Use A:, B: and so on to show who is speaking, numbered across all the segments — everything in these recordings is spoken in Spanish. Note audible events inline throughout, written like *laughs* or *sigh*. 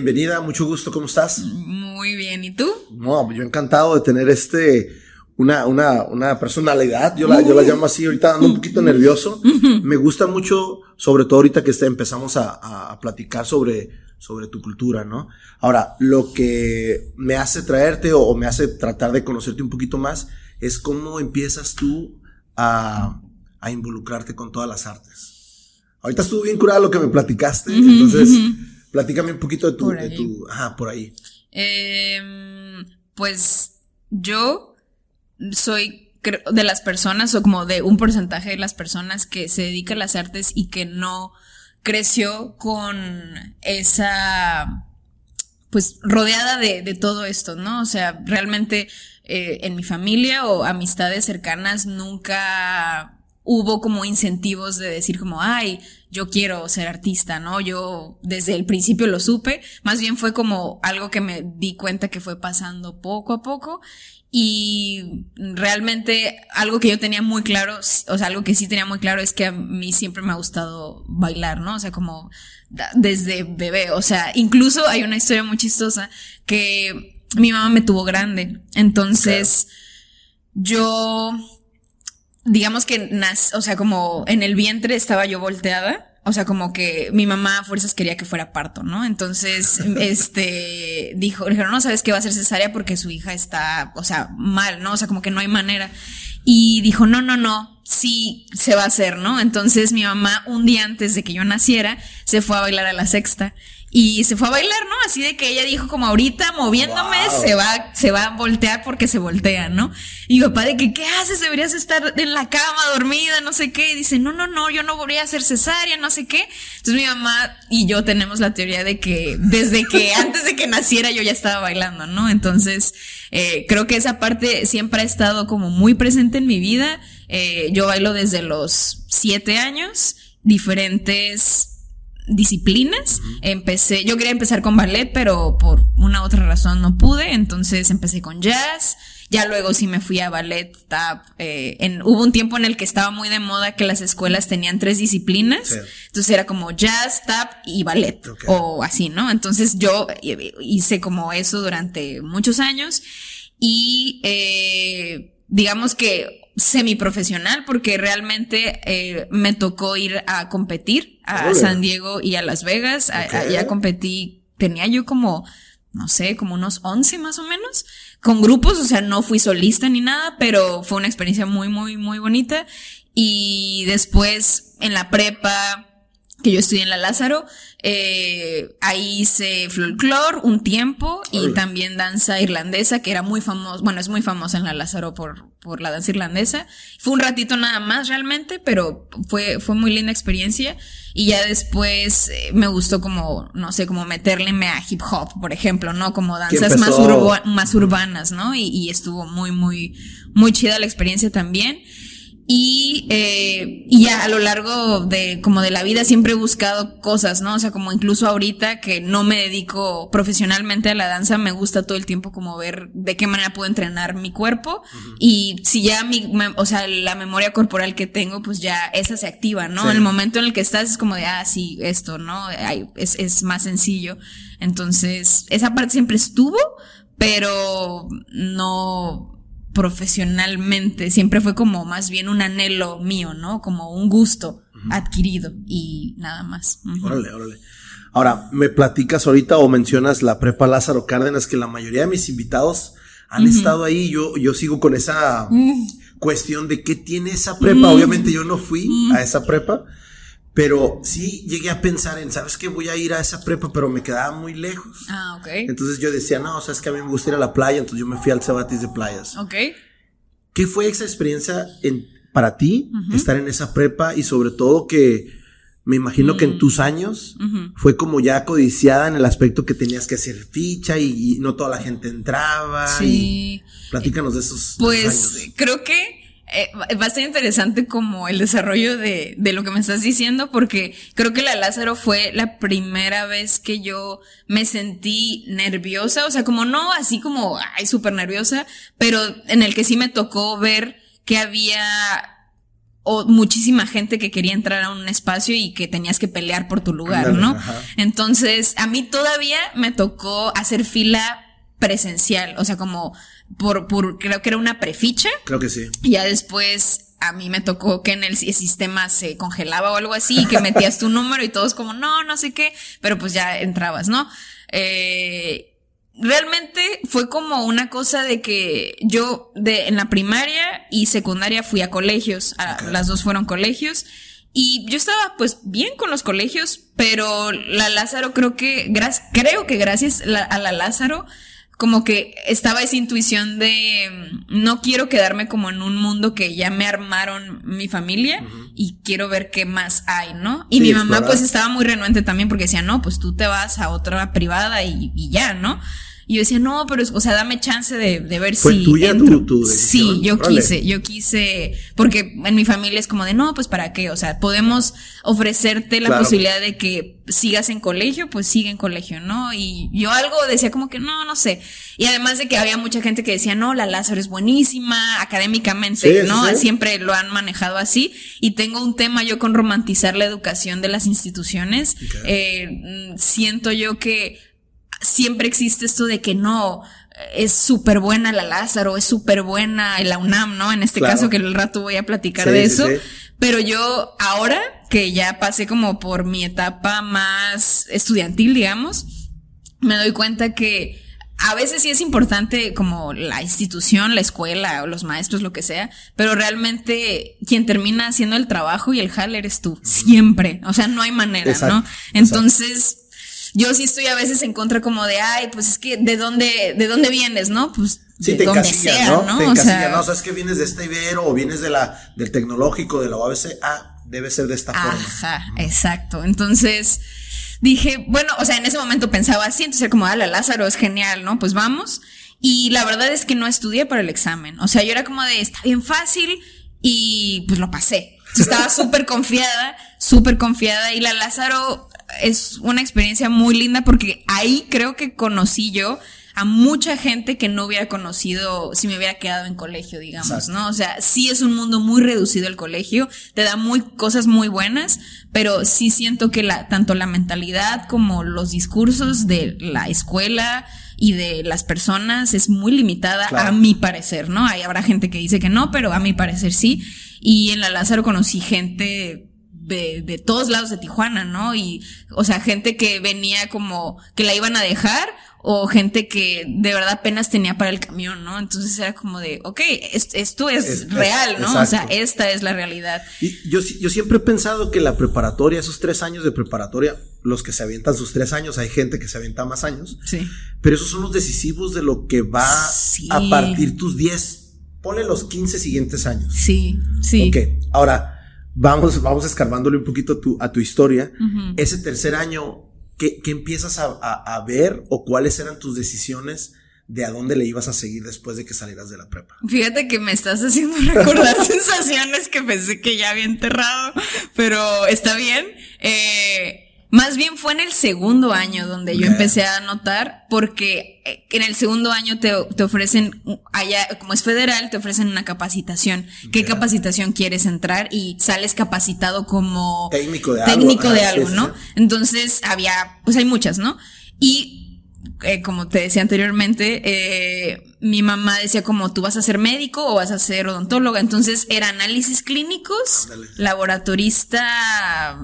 A: Bienvenida, mucho gusto, ¿cómo estás?
B: Muy bien, ¿y tú?
A: No, yo encantado de tener este, una, una, una personalidad, yo la, yo la llamo así, ahorita ando un poquito nervioso. Me gusta mucho, sobre todo ahorita que este, empezamos a, a platicar sobre, sobre tu cultura, ¿no? Ahora, lo que me hace traerte o, me hace tratar de conocerte un poquito más es cómo empiezas tú a, a involucrarte con todas las artes. Ahorita estuvo bien curada lo que me platicaste, entonces platícame un poquito de tu, de tu ajá, por ahí.
B: Eh, pues yo soy de las personas o como de un porcentaje de las personas que se dedican a las artes y que no creció con esa, pues rodeada de, de todo esto, ¿no? O sea, realmente eh, en mi familia o amistades cercanas nunca hubo como incentivos de decir como, ay, yo quiero ser artista, ¿no? Yo desde el principio lo supe, más bien fue como algo que me di cuenta que fue pasando poco a poco y realmente algo que yo tenía muy claro, o sea, algo que sí tenía muy claro es que a mí siempre me ha gustado bailar, ¿no? O sea, como desde bebé, o sea, incluso hay una historia muy chistosa que mi mamá me tuvo grande, entonces yo, digamos que, nas, o sea, como en el vientre estaba yo volteada o sea, como que mi mamá a fuerzas quería que fuera parto, ¿no? Entonces, *laughs* este, dijo, dijeron, no sabes que va a ser cesárea porque su hija está, o sea, mal, ¿no? O sea, como que no hay manera. Y dijo, no, no, no, sí se va a hacer, ¿no? Entonces mi mamá, un día antes de que yo naciera, se fue a bailar a la sexta y se fue a bailar, ¿no? Así de que ella dijo como ahorita moviéndome se va, se va a voltear porque se voltea, ¿no? Y mi papá de que, ¿qué haces? Deberías estar en la cama dormida, no sé qué. Y dice, no, no, no, yo no voy a hacer cesárea, no sé qué. Entonces mi mamá y yo tenemos la teoría de que desde que *laughs* antes de que naciera yo ya estaba bailando, ¿no? Entonces, eh, creo que esa parte siempre ha estado como muy presente en mi vida. Eh, yo bailo desde los siete años, diferentes disciplinas. Empecé, yo quería empezar con ballet, pero por una otra razón no pude, entonces empecé con jazz. Ya luego sí me fui a ballet, tap. Eh, en, hubo un tiempo en el que estaba muy de moda que las escuelas tenían tres disciplinas. Entonces era como jazz, tap y ballet. O así, ¿no? Entonces yo hice como eso durante muchos años. Y eh, digamos que semiprofesional porque realmente eh, me tocó ir a competir a San Diego y a Las Vegas. Allá competí, tenía yo como, no sé, como unos 11 más o menos, con grupos, o sea, no fui solista ni nada, pero fue una experiencia muy, muy, muy bonita. Y después en la prepa, que yo estudié en la Lázaro, eh, ahí hice folclore un tiempo y también danza irlandesa, que era muy famosa, bueno, es muy famosa en la Lázaro por, por la danza irlandesa. Fue un ratito nada más realmente, pero fue, fue muy linda experiencia. Y ya después eh, me gustó como, no sé, como meterle a hip hop, por ejemplo, ¿no? Como danzas más, más urbanas, ¿no? Y, y estuvo muy, muy, muy chida la experiencia también. Y, eh, y ya a lo largo de como de la vida siempre he buscado cosas, ¿no? O sea, como incluso ahorita que no me dedico profesionalmente a la danza, me gusta todo el tiempo como ver de qué manera puedo entrenar mi cuerpo. Y si ya mi, o sea, la memoria corporal que tengo, pues ya esa se activa, ¿no? En el momento en el que estás es como de, ah, sí, esto, ¿no? es, es más sencillo. Entonces, esa parte siempre estuvo, pero no, profesionalmente, siempre fue como más bien un anhelo mío, ¿no? Como un gusto adquirido y nada más.
A: Órale, órale. Ahora, me platicas ahorita o mencionas la prepa Lázaro Cárdenas, que la mayoría de mis invitados han estado ahí. Yo, yo sigo con esa mm. cuestión de qué tiene esa prepa. Mm. Obviamente yo no fui a mm. esa prepa, pero sí llegué a pensar en, ¿sabes qué? Voy a ir a esa prepa, pero me quedaba muy lejos.
B: Ah, ok.
A: Entonces yo decía, no, o sea, es que a mí me gusta ir a la playa, entonces yo me fui al Cebatis de playas.
B: Ok.
A: ¿Qué fue esa experiencia en, para ti, estar en esa prepa y sobre todo que me imagino que en mm. tus años fue como ya codiciada en el aspecto que tenías que hacer ficha y, no toda la gente entraba. Sí. platícanos de esos.
B: Pues creo que eh, va a ser interesante como el desarrollo de, de, lo que me estás diciendo, porque creo que la Lázaro fue la primera vez que yo me sentí nerviosa, o sea, como no así como, ay, súper nerviosa, pero en el que sí me tocó ver que había o muchísima gente que quería entrar a un espacio y que tenías que pelear por tu lugar, ¿no? Entonces, a mí todavía me tocó hacer fila presencial, o sea, como por, por creo que era una preficha.
A: Creo que sí.
B: Y ya después a mí me tocó que en el sistema se congelaba o algo así, que metías tu número y todos como, no, no sé qué, pero pues ya entrabas, ¿no? Eh, realmente fue como una cosa de que yo de en la primaria y secundaria fui a colegios, las dos fueron colegios y yo estaba pues bien con los colegios, pero la Lázaro creo que creo que gracias a la Lázaro como que estaba esa intuición de no quiero quedarme como en un mundo que ya me armaron mi familia y quiero ver qué más hay, ¿no? Y mi mamá pues estaba muy renuente también porque decía, no, pues tú te vas a otra privada y, y ya, ¿no? Y yo decía, no, pero, o sea, dame chance de, de ver
A: ¿Fue
B: si.
A: tuya tu, tu decisión?
B: Sí, yo quise, yo quise, porque en mi familia es como de, no, pues para qué, o sea, podemos ofrecerte la posibilidad de que sigas en colegio, pues sigue en colegio, ¿no? Y yo algo decía como que no, no sé. Y además de que había mucha gente que decía, no, la Lázaro es buenísima, académicamente, ¿no? Siempre lo han manejado así. Y tengo un tema yo con romantizar la educación de las instituciones. Eh, siento yo que siempre existe esto de que no, es súper buena la Lázaro, es súper buena la UNAM, ¿no? En este caso que el rato voy a platicar de eso. Pero yo ahora que ya pasé como por mi etapa más estudiantil, digamos, me doy cuenta que a veces sí es importante como la institución, la escuela o los maestros, lo que sea, pero realmente quien termina haciendo el trabajo y el jale eres tú, siempre. O sea, no hay manera, ¿no? Entonces, yo sí estoy a veces en contra como de, ay, pues es que de dónde, de dónde vienes, ¿no? Pues
A: sí,
B: de
A: donde sea, ¿no? ¿no? Te o sea, ¿no? O sea, es que vienes de este Ibero o vienes de la, del tecnológico, de la UABC, ah, debe ser de esta forma.
B: Ajá, exacto. Entonces, dije, bueno, o sea, en ese momento pensaba así, entonces era como, ah, la Lázaro es genial, ¿no? Pues vamos. Y la verdad es que no estudié para el examen. O sea, yo era como de, está bien fácil y pues lo pasé. Estaba *laughs* súper confiada, súper confiada y la Lázaro es una experiencia muy linda porque ahí creo que conocí yo a mucha gente que no hubiera conocido si me hubiera quedado en colegio, digamos, ¿no? O sea, sí es un mundo muy reducido el colegio, te da muy cosas muy buenas, pero sí siento que la tanto la mentalidad como los discursos de la escuela y de las personas es muy limitada a mi parecer, ¿no? Ahí habrá gente que dice que no, pero a mi parecer sí. Y en la Lázaro conocí gente de, de, todos lados de Tijuana, ¿no? Y, o sea, gente que venía como que la iban a dejar o gente que de verdad apenas tenía para el camión, ¿no? Entonces era como de, ok, esto es, real, ¿no? O sea, esta es la realidad.
A: Y yo, yo siempre he pensado que la preparatoria, esos tres años de preparatoria, los que se avientan sus tres años, hay gente que se avienta más años,
B: sí.
A: pero esos son los decisivos de lo que va a partir tus diez, ponle los quince siguientes años.
B: Sí, sí.
A: Ok, ahora vamos, vamos escarbándole un poquito a tu, a tu historia. Ese tercer año, ¿qué, qué empiezas a, a, ver o cuáles eran tus decisiones? de a dónde le ibas a seguir después de que salieras de la prepa.
B: Fíjate que me estás haciendo *laughs* recordar *laughs* sensaciones que pensé que ya había enterrado, pero está bien. Eh, más bien fue en el segundo año donde yo empecé a notar, porque eh, en el segundo año te, te, ofrecen, allá, como es federal, te ofrecen una capacitación. ¿Qué capacitación quieres entrar? Y sales capacitado como
A: técnico de
B: técnico algo, de algo ¿no? Entonces había, pues hay muchas, ¿no? Y eh, como te decía anteriormente, eh, mi mamá decía como tú vas a ser médico o vas a ser odontóloga. Entonces era análisis clínicos, laboratorista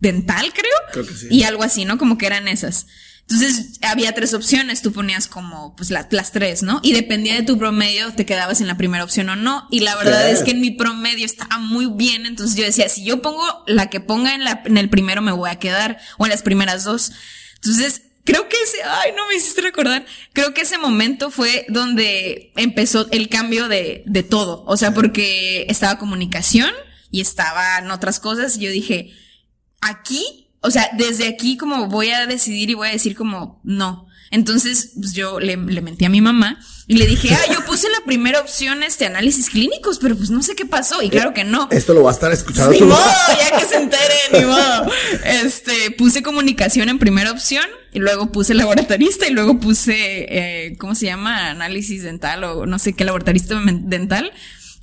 B: dental, creo.
A: creo que sí.
B: Y algo así, ¿no? Como que eran esas. Entonces había tres opciones, tú ponías como pues las tres, ¿no? Y dependía de tu promedio, te quedabas en la primera opción o no. Y la verdad es que en mi promedio estaba muy bien, entonces yo decía, si yo pongo la que ponga en, la, en el primero me voy a quedar, o en las primeras dos. Entonces, creo que ese, ay, no me hiciste recordar, creo que ese momento fue donde empezó el cambio de, de todo. O sea, porque estaba comunicación y estaban otras cosas y yo dije, aquí, o sea, desde aquí como voy a decidir y voy a decir como no. Entonces, pues yo le, le mentí a mi mamá y le dije, ah, yo puse la primera opción, este, análisis clínicos, pero pues no sé qué pasó. Y claro que no.
A: Esto lo va a estar escuchando.
B: Ni modo, ya que se entere, ni *laughs* modo. Este, puse comunicación en primera opción y luego puse laboratorista y luego puse, eh, ¿cómo se llama? Análisis dental o no sé qué laboratorista dental.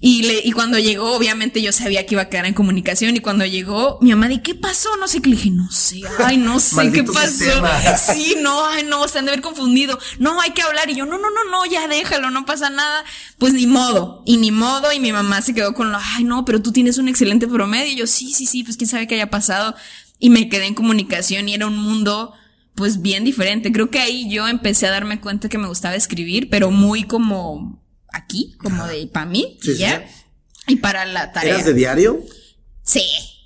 B: Y, le, y cuando llegó, obviamente yo sabía que iba a quedar en comunicación. Y cuando llegó, mi mamá, ¿de qué pasó? No sé qué le dije, no sé, ay, no sé qué pasó. *laughs* Sí, no, ay, no, se han de haber confundido. No, hay que hablar. Y yo, no, no, no, no, ya déjalo, no pasa nada. Pues ni modo, y ni modo. Y mi mamá se quedó con lo, ay, no, pero tú tienes un excelente promedio. Y yo, sí, sí, sí, pues quién sabe qué haya pasado. Y me quedé en comunicación y era un mundo pues bien diferente. Creo que ahí yo empecé a darme cuenta que me gustaba escribir, pero muy como aquí, como de para mí, y ya. Y para la tarea.
A: ¿Eras de diario?
B: Sí.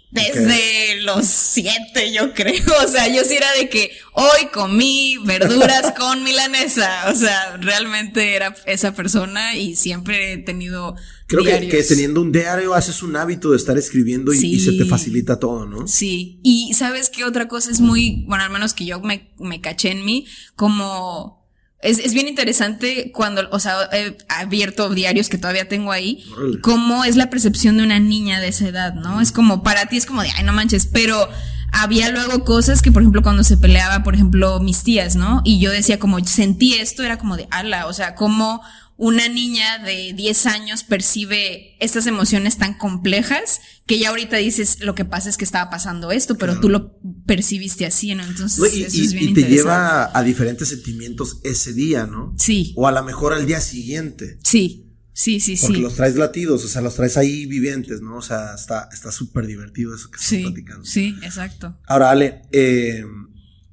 B: Desde los siete, yo creo. *laughs* O sea, yo sí era de que hoy comí verduras *laughs* con milanesa. O sea, realmente era esa persona y siempre he tenido.
A: Creo que, teniendo un diario haces un hábito de estar escribiendo y, se te facilita todo, ¿no?
B: Sí. Y sabes qué otra cosa es muy, bueno, al menos que yo me, me caché en mí, como es, es, bien interesante cuando, o sea, he abierto diarios que todavía tengo ahí, cómo es la percepción de una niña de esa edad, ¿no? Es como, para ti es como de, ay, no manches, pero había luego cosas que, por ejemplo, cuando se peleaba, por ejemplo, mis tías, ¿no? Y yo decía como, sentí esto, era como de, ala, o sea, como una niña de 10 años percibe estas emociones tan complejas que ya ahorita dices lo que pasa es que estaba pasando esto, pero tú lo percibiste así, ¿no? Entonces,
A: y, eso es bien y te lleva a diferentes sentimientos ese día, ¿no?
B: Sí.
A: O a lo mejor al día siguiente.
B: Sí. Sí, sí,
A: sí. Porque los traes latidos, o sea, los traes ahí vivientes, ¿no? O sea, está súper divertido eso que
B: sí,
A: estás platicando.
B: Sí, exacto.
A: Ahora, Ale, eh,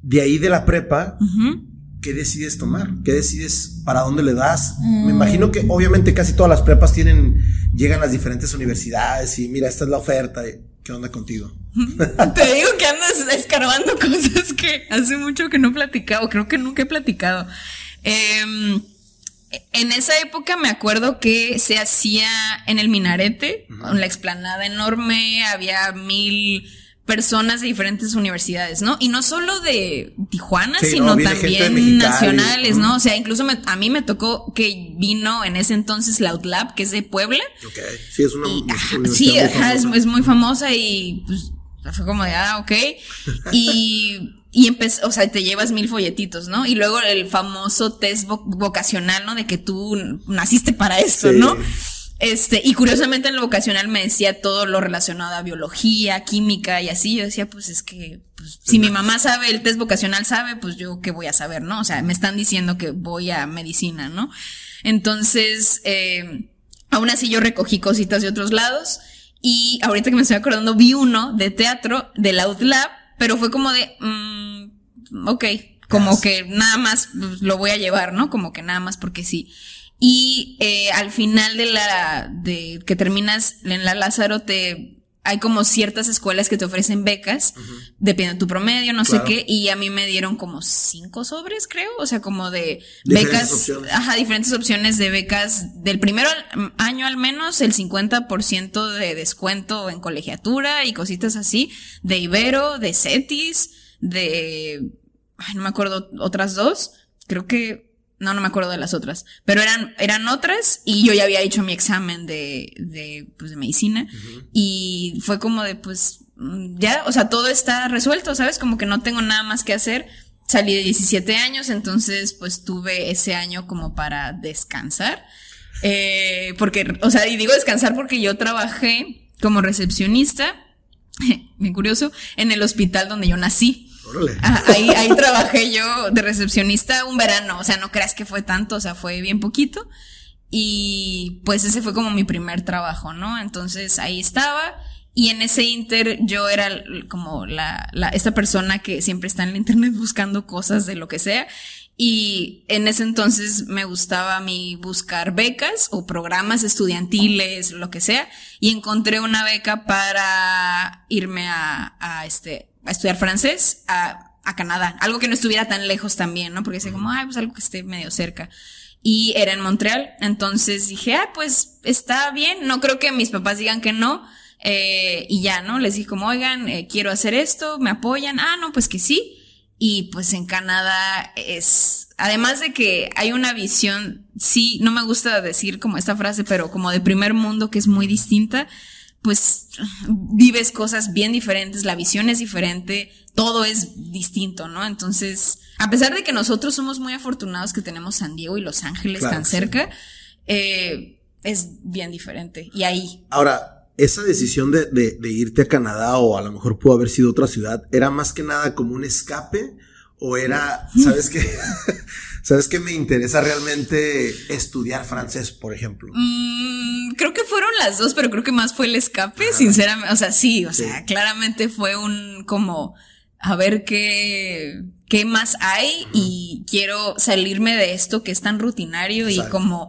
A: de ahí de la prepa, ¿qué decides tomar? ¿Qué decides para dónde le das? Me mm. imagino que obviamente casi todas las prepas tienen, llegan a las diferentes universidades y mira, esta es la oferta. ¿Qué onda contigo? *laughs*
B: Te digo que andas escarbando *laughs* cosas que hace mucho que no he platicado, creo que nunca he platicado. Em, en esa época me acuerdo que se hacía en el minarete, con la explanada enorme, había mil personas de diferentes universidades, ¿no? Y no solo de Tijuana, sino también nacionales, ¿no? O sea, incluso a mí me tocó que vino en ese entonces la Outlab, que es de Puebla.
A: Ok, sí, es una,
B: Sí, muy es, muy famosa y pues fue como de, ah, ok. Y, y empezó, o sea, te llevas mil folletitos, ¿no? Y luego el famoso test vocacional, ¿no? De que tú naciste para esto, ¿no? Este, y curiosamente en el vocacional me decía todo lo relacionado a biología, química y así. Yo decía, pues es que, pues, si mi mamá sabe, el test vocacional sabe, pues yo qué voy a saber, ¿no? O sea, me están diciendo que voy a medicina, ¿no? Entonces, eh, aún así yo recogí cositas de otros lados. Y ahorita que me estoy acordando, vi uno de teatro del Outlab, pero fue como de, mm, ok, como que nada más pues, lo voy a llevar, ¿no? Como que nada más porque sí. Y eh, al final de la, de que terminas en la Lázaro, te, hay como ciertas escuelas que te ofrecen becas, depende de tu promedio, no sé qué, y a mí me dieron como cinco sobres, creo, o sea, como de becas, ajá, diferentes opciones de becas, del primer año al menos, el 50% de descuento en colegiatura y cositas así, de Ibero, de CETIS, de, ay, no me acuerdo, otras dos, creo que no, no me acuerdo de las otras. Pero eran, eran otras y yo ya había hecho mi examen de, de, pues, de medicina. Y fue como de, pues, ya, o sea, todo está resuelto, ¿sabes? Como que no tengo nada más que hacer. Salí de 17 años, entonces, pues, tuve ese año como para descansar. Eh, porque, o sea, y digo descansar porque yo trabajé como recepcionista, *laughs* bien curioso, en el hospital donde yo nací. Ah, ahí, ahí trabajé yo de recepcionista un verano, o sea, no creas que fue tanto, o sea, fue bien poquito. Y pues ese fue como mi primer trabajo, ¿no? Entonces ahí estaba. Y en ese inter yo era como la, la, esta persona que siempre está en el internet buscando cosas de lo que sea. Y en ese entonces me gustaba a mí buscar becas o programas estudiantiles, lo que sea. Y encontré una beca para irme a, a este, a estudiar francés a, a Canadá. Algo que no estuviera tan lejos también, ¿no? Porque decía como, ay, pues algo que esté medio cerca. Y era en Montreal. Entonces dije, ah, pues está bien. No creo que mis papás digan que no. Eh, y ya, ¿no? Les dije como, oigan, eh, quiero hacer esto, me apoyan. Ah, no, pues que sí. Y pues en Canadá es, además de que hay una visión, sí, no me gusta decir como esta frase, pero como de primer mundo que es muy distinta pues vives cosas bien diferentes, la visión es diferente, todo es distinto, ¿no? Entonces, a pesar de que nosotros somos muy afortunados que tenemos San Diego y Los Ángeles tan cerca, eh, es bien diferente. Y ahí.
A: Ahora, esa decisión de, de, de, irte a Canadá o a lo mejor pudo haber sido otra ciudad, ¿era más que nada como un escape? ¿O era, sabes qué? *laughs* ¿Sabes qué me interesa realmente estudiar francés, por ejemplo?
B: Mm, creo que fueron las dos, pero creo que más fue el escape, sinceramente. O sea, sí, o sea, claramente fue un como a ver qué, qué más hay y quiero salirme de esto que es tan rutinario y como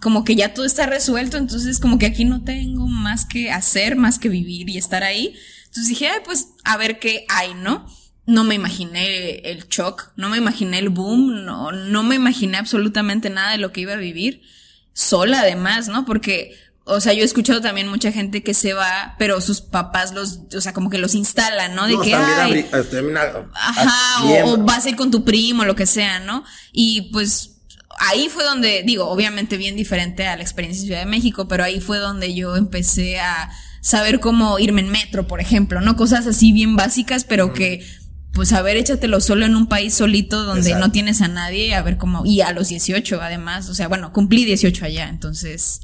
B: como que ya todo está resuelto, entonces como que aquí no tengo más que hacer, más que vivir y estar ahí. Entonces dije, Ay, pues a ver qué hay, ¿no? No me imaginé el shock, no me imaginé el boom, no, no me imaginé absolutamente nada de lo que iba a vivir sola además, ¿no? Porque o sea, yo he escuchado también mucha gente que se va, pero sus papás los, o sea, como que los instalan, ¿no? De que, ay, ajá, o, vas a ir con tu primo, lo que sea, ¿no? Y pues ahí fue donde, digo, obviamente bien diferente a la experiencia en Ciudad de México, pero ahí fue donde yo empecé a saber cómo irme en metro, por ejemplo, ¿no? Cosas así bien básicas, pero que, pues a ver, échatelo solo en un país solito donde no tienes a nadie, a ver cómo, y a los 18 además, o sea, bueno, cumplí 18 allá, entonces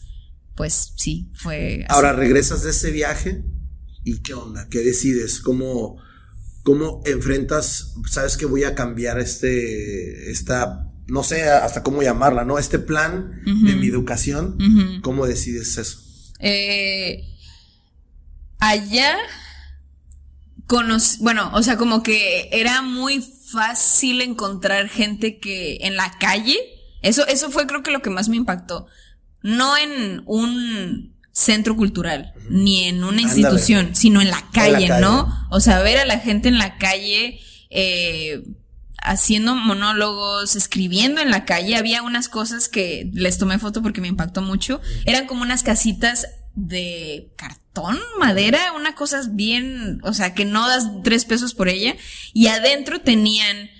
B: pues sí, fue...
A: Ahora regresas de ese viaje y qué onda, qué decides, cómo, cómo enfrentas, sabes que voy a cambiar este, esta, no sé hasta cómo llamarla, ¿no? Este plan de mi educación, ¿cómo decides eso?
B: Eh, allá, bueno, o sea, como que era muy fácil encontrar gente que en la calle, eso, eso fue creo que lo que más me impactó no en un centro cultural, ni en una institución, sino en la, calle, ¿no? O sea, ver a la gente en la calle eh, haciendo monólogos, escribiendo en la calle. Había unas cosas que les tomé foto porque me impactó mucho. Eran como unas casitas de cartón, madera, una cosa bien, o sea, que no das tres pesos por ella. Y adentro tenían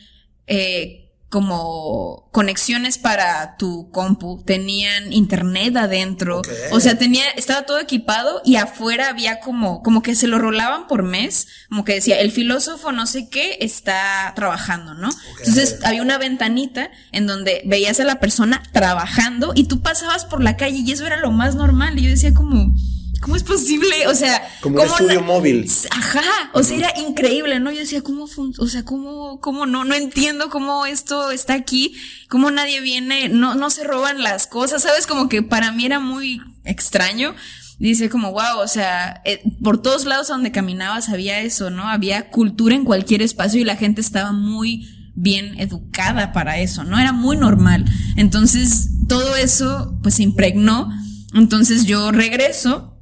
B: eh, como conexiones para tu compu, tenían internet adentro, o sea, tenía, estaba todo equipado y afuera había como, como que se lo rolaban por mes, como que decía, el filósofo no sé qué está trabajando, ¿no? Entonces había una ventanita en donde veías a la persona trabajando y tú pasabas por la calle y eso era lo más normal y yo decía como, ¿Cómo es posible? O sea,
A: como un estudio móvil.
B: Ajá, o sea, era increíble, ¿no? Yo decía, ¿cómo, o sea, cómo, cómo no, no entiendo cómo esto está aquí, cómo nadie viene, no, no se roban las cosas, ¿sabes? Como que para mí era muy extraño. Dice como, wow, o sea, eh, por todos lados a donde caminabas había eso, ¿no? Había cultura en cualquier espacio y la gente estaba muy bien educada para eso, ¿no? Era muy normal. Entonces, todo eso, pues se impregnó. Entonces yo regreso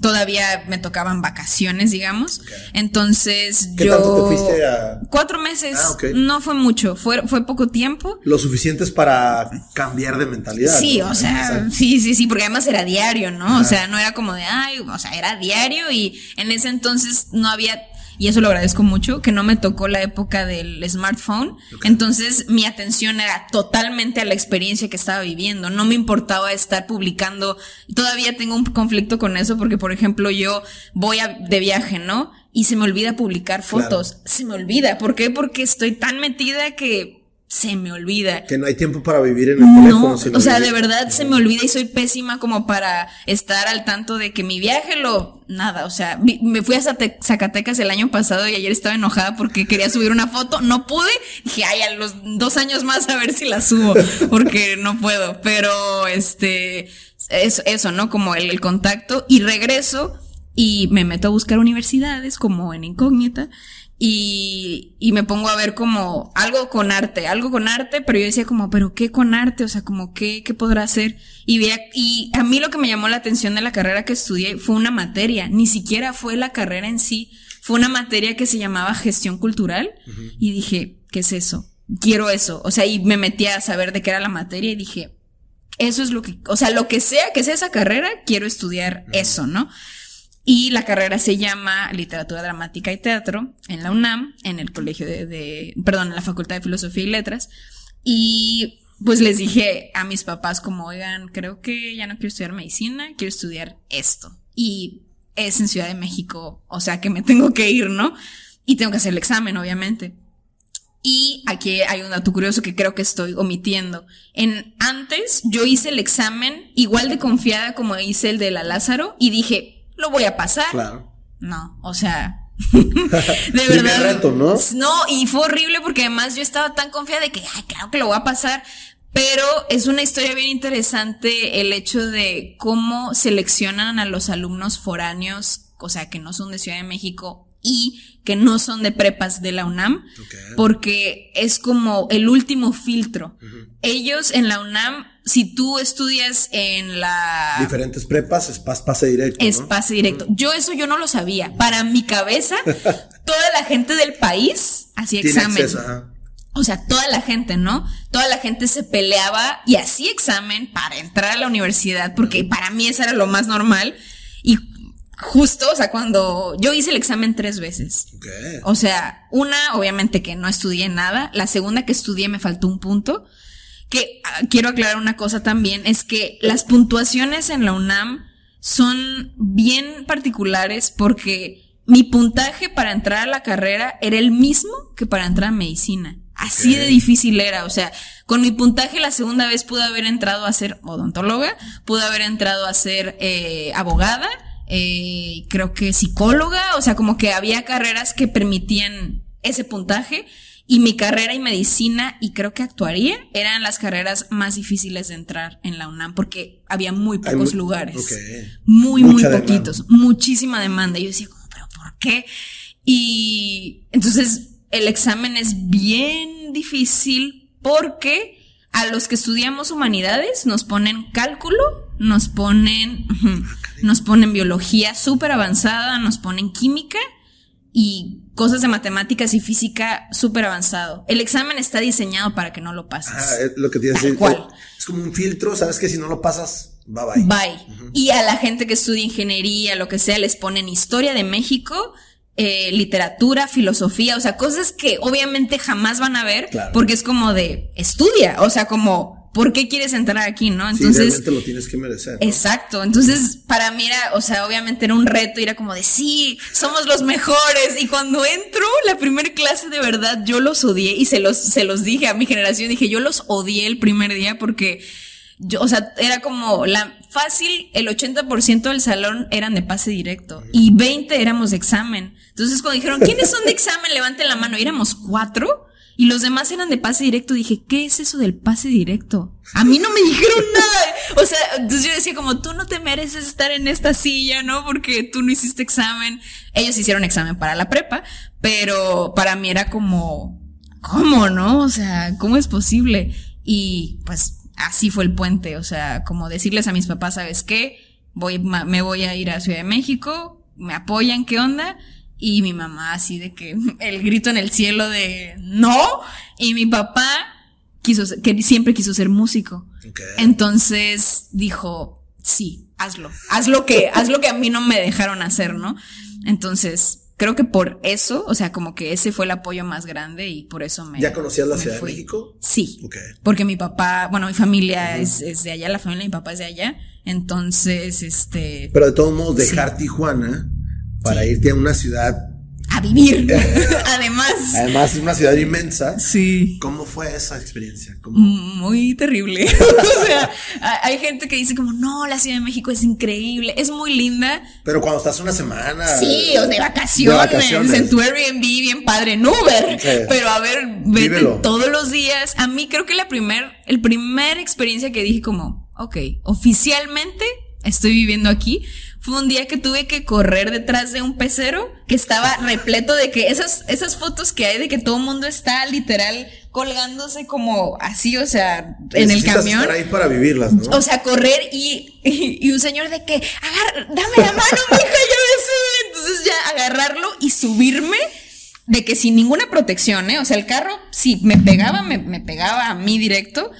B: todavía me tocaban vacaciones, digamos. Entonces
A: ¿Qué
B: yo...
A: Tanto te fuiste a...
B: Cuatro meses. Ah, no fue mucho, fue, fue poco tiempo.
A: Lo suficiente es para cambiar de mentalidad.
B: Sí, o sea, sí, sí, sí, porque además era diario, ¿no? O sea, no era como de, ay, o sea, era diario y en ese entonces no había y eso lo agradezco mucho, que no me tocó la época del smartphone. Entonces mi atención era totalmente a la experiencia que estaba viviendo. No me importaba estar publicando. Todavía tengo un conflicto con eso porque, por ejemplo, yo voy de viaje, ¿no? Y se me olvida publicar fotos. Se me olvida. ¿Por qué? Porque estoy tan metida que se me olvida.
A: Que no hay tiempo para vivir en el teléfono.
B: o sea, de verdad se me olvida y soy pésima como para estar al tanto de que mi viaje lo... Nada, o sea, me fui a Zacatecas el año pasado y ayer estaba enojada porque quería subir una foto, no pude. Dije, ay, a los dos años más a ver si la subo, porque no puedo. Pero, este, eso, eso ¿no? Como el, el contacto y regreso y me meto a buscar universidades como en incógnita y, y, me pongo a ver como algo con arte, algo con arte, pero yo decía como, pero ¿qué con arte? O sea, como, ¿qué, qué podrá hacer? Y, vi, y a mí lo que me llamó la atención de la carrera que estudié fue una materia, ni siquiera fue la carrera en sí, fue una materia que se llamaba gestión cultural y dije, ¿qué es eso? Quiero eso. O sea, y me metí a saber de qué era la materia y dije, eso es lo que, o sea, lo que sea que sea esa carrera, quiero estudiar eso, ¿no? Y la carrera se llama Literatura Dramática y Teatro en la UNAM, en el colegio de, perdón, en la Facultad de Filosofía y Letras. Y pues les dije a mis papás como, oigan, creo que ya no quiero estudiar medicina, quiero estudiar esto. Y es en Ciudad de México, o sea que me *laughs* tengo que ir, ¿no? Y tengo que hacer el examen, obviamente. Y aquí hay un dato curioso que creo que estoy omitiendo. En antes yo hice el examen igual de confiada como hice el de la Lázaro y dije, lo voy a pasar.
A: Claro.
B: No, o sea, *laughs* de verdad.
A: reto, ¿no?
B: No, y fue horrible porque además yo estaba tan confiada de que, ay, claro que lo voy a pasar. Pero es una historia bien interesante el hecho de cómo seleccionan a los alumnos foráneos, o sea, que no son de Ciudad de México y que no son de prepas de la UNAM, porque es como el último filtro. Ellos en la UNAM, si tú estudias en la...
A: Diferentes prepas, es pase directo.
B: Es pase directo. Yo eso yo no lo sabía. Para mi cabeza, *laughs* toda la gente del país hacía examen. O sea, toda la gente, ¿no? Toda la gente se peleaba y hacía examen para entrar a la universidad, porque para mí eso era lo más normal. Y justo, o sea, cuando yo hice el examen tres veces. O sea, una, obviamente que no estudié nada. La segunda que estudié me faltó un punto. Que ah, quiero aclarar una cosa también, es que las puntuaciones en la UNAM son bien particulares porque mi puntaje para entrar a la carrera era el mismo que para entrar a medicina. Así de difícil era, o sea, con mi puntaje la segunda vez pude haber entrado a ser odontóloga, pude haber entrado a ser eh, abogada, eh, creo que psicóloga, o sea, como que había carreras que permitían ese puntaje y mi carrera y medicina y creo que actuaría eran las carreras más difíciles de entrar en la UNAM porque había muy pocos lugares. Muy, muy poquitos. Muchísima demanda. Yo decía, pero ¿por qué? Y entonces el examen es bien difícil porque a los que estudiamos humanidades nos ponen cálculo, nos ponen, nos ponen biología súper avanzada, nos ponen química y cosas de matemáticas y física súper avanzado. El examen está diseñado para que no lo pases.
A: Ah, es lo que tienes que Es como un filtro, sabes que si no lo pasas, bye bye.
B: Bye. Y a la gente que estudia ingeniería, lo que sea, les ponen historia de México eh, literatura, filosofía, o sea, cosas que obviamente jamás van a ver, porque es como de estudia, o sea, como, ¿por qué quieres entrar aquí, no?
A: Entonces. Sí, lo tienes que merecer.
B: Exacto. Entonces, para mí era, o sea, obviamente era un reto, era como de sí, somos los mejores. Y cuando entro, la primera clase de verdad, yo los odié y se los, se los dije a mi generación, dije, yo los odié el primer día porque yo, o sea, era como la fácil, el 80% del salón eran de pase directo y 20 éramos de examen. Entonces cuando dijeron, ¿quiénes son de examen? Levanten la mano. Y éramos cuatro y los demás eran de pase directo. Dije, ¿qué es eso del pase directo? A mí no me dijeron nada. O sea, entonces yo decía como, tú no te mereces estar en esta silla, ¿no? Porque tú no hiciste examen. Ellos hicieron examen para la prepa, pero para mí era como, ¿cómo, no? O sea, ¿cómo es posible? Y pues así fue el puente, o sea, como decirles a mis papás, ¿sabes qué? Voy, me voy a ir a Ciudad de México, me apoyan, ¿qué onda? Y mi mamá así de que *laughs* el grito en el cielo de no, y mi papá quiso, que siempre quiso ser músico. Entonces dijo, sí, hazlo, haz lo que, haz lo que a mí no me dejaron hacer, ¿no? Entonces, creo que por eso, o sea, como que ese fue el apoyo más grande y por eso me.
A: ¿Ya conocías la Ciudad de México?
B: Sí. Porque mi papá, bueno, mi familia es, es, de allá, la familia de mi papá es de allá. Entonces, este.
A: Pero de todos modos, dejar Tijuana para irte a una ciudad
B: a vivir. *laughs* *laughs* Además.
A: Además, es una ciudad inmensa.
B: Sí.
A: ¿Cómo fue esa experiencia?
B: Muy terrible. *laughs* o sea, hay gente que dice como, no, la Ciudad de México es increíble, es muy linda.
A: Pero cuando estás una semana.
B: Sí, o de vacaciones, en tu Airbnb, bien padre, en Uber. Pero a ver, vete todos los días. A mí creo que la primer, el primer experiencia que dije como, ok, oficialmente estoy viviendo aquí fue un día que tuve que correr detrás de un pecero que estaba repleto de que esas, esas fotos que hay de que todo el mundo está literal colgándose como así, o sea, en el camión.
A: Estar ahí para vivirlas, ¿no?
B: O sea, correr y, y, un señor de que, dame la mano, *laughs* mija, yo me Entonces ya agarrarlo y subirme de que sin ninguna protección, ¿eh? O sea, el carro, sí, me pegaba, me, me pegaba a mí directo.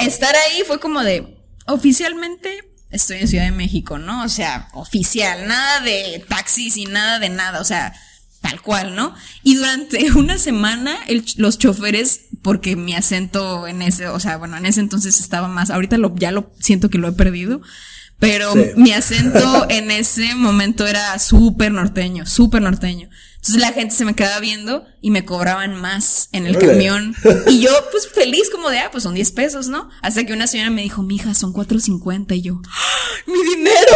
B: Estar ahí fue como de, oficialmente estoy en Ciudad de México, ¿no? O sea, oficial, nada de taxis y nada de nada, o sea, tal cual, ¿no? Y durante *laughs* una semana los choferes, porque mi acento en ese, o sea, bueno, en ese entonces estaba más, ahorita lo, ya lo siento que lo he perdido, Pero mi acento en ese momento era súper norteño, súper norteño. Entonces la gente se me quedaba viendo y me cobraban más en el camión. *laughs* Y yo, pues feliz como de, ah, pues son 10 pesos, ¿no? Hasta que una señora me dijo, mija, son 4.50 y yo, ¡Ah, mi dinero.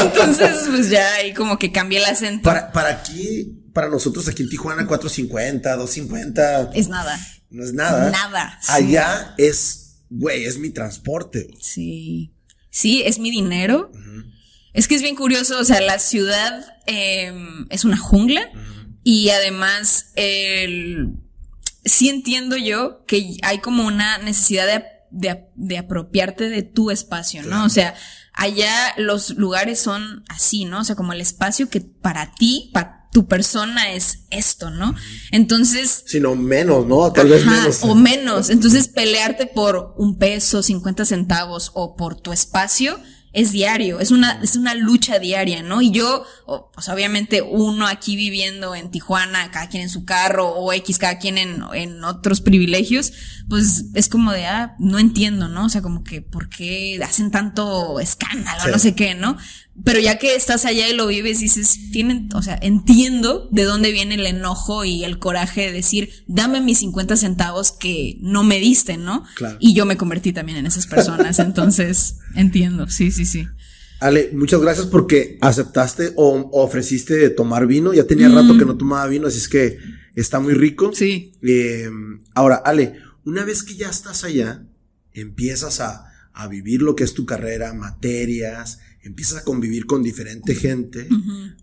B: *laughs* Entonces, pues ya ahí como que cambié el acento.
A: Para, para aquí, para nosotros aquí en Tijuana, 4.50, 2.50.
B: Es nada.
A: No es nada.
B: Nada.
A: Allá es, güey, es mi transporte.
B: Sí. Sí, es mi dinero. Es que es bien curioso, o sea, la ciudad em, es una jungla. Y además, el, sí entiendo yo que hay como una necesidad de, de, apropiarte de tu espacio, ¿no? O sea, allá los lugares son así, ¿no? O sea, como el espacio que para ti, para tu persona es esto, ¿no? Entonces.
A: Sino menos, ¿no? Tal vez menos.
B: O menos. Entonces, pelearte por un peso, 50 centavos o por tu espacio es diario, es una, es una lucha diaria, ¿no? Y yo, pues obviamente uno aquí viviendo en Tijuana, cada quien en su carro, o X, cada quien en, en otros privilegios, pues es como de, ah, no entiendo, ¿no? O sea, como que, ¿por qué hacen tanto escándalo, no sé qué, ¿no? Pero ya que estás allá y lo vives, dices, tienen, o sea, entiendo de dónde viene el enojo y el coraje de decir, dame mis 50 centavos que no me diste, ¿no? Claro. Y yo me convertí también en esas personas, entonces *laughs* entiendo, sí, sí, sí.
A: Ale, muchas gracias porque aceptaste o ofreciste tomar vino. Ya tenía rato que mm. no tomaba vino, así es que está muy rico.
B: Sí.
A: Eh, ahora, Ale, una vez que ya estás allá, empiezas a, a vivir lo que es tu carrera, materias, empiezas a convivir con diferente gente.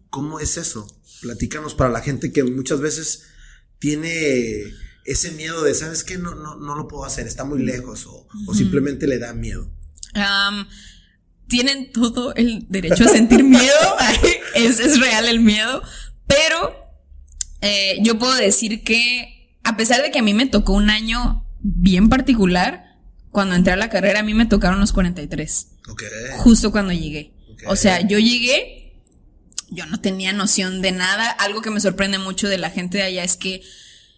A: ¿Cómo es eso? Platícanos para la gente que muchas veces tiene ese miedo de, ¿sabes qué? No, no, no lo puedo hacer, está muy lejos o, simplemente le da miedo.
B: tienen todo el derecho a sentir miedo, *laughs* es, es, real el miedo, pero eh, yo puedo decir que a pesar de que a mí me tocó un año bien particular, cuando entré a la carrera a mí me tocaron los 43. Justo cuando llegué. O sea, yo llegué, yo no tenía noción de nada. Algo que me sorprende mucho de la gente de allá es que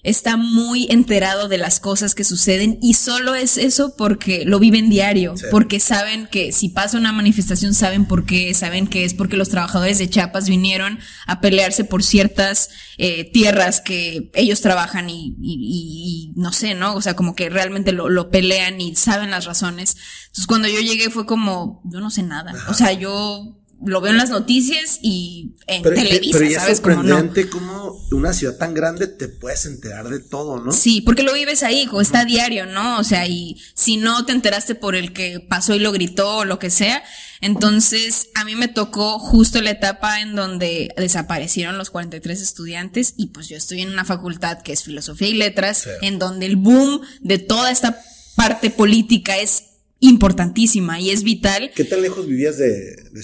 B: está muy enterado de las cosas que suceden y solo es eso porque lo viven diario, porque saben que si pasa una manifestación saben por qué, saben que es porque los trabajadores de Chiapas vinieron a pelearse por ciertas eh, tierras que ellos trabajan y, y, no sé, ¿no? O sea, como que realmente lo, lo, pelean y saben las razones. Entonces cuando yo llegué fue como, yo no sé nada, o sea, yo lo veo en las noticias y en Televisa, pero ya ¿sabes?
A: Es sorprendente cómo una ciudad tan grande te puedes enterar de todo, ¿no?
B: Sí, porque lo vives ahí, está a diario, ¿no? O sea, y si no te enteraste por el que pasó y lo gritó o lo que sea, entonces a mí me tocó justo la etapa en donde desaparecieron los 43 estudiantes y pues yo estoy en una facultad que es filosofía y letras, en donde el boom de toda esta parte política es importantísima y es vital.
A: ¿Qué tan lejos vivías de, de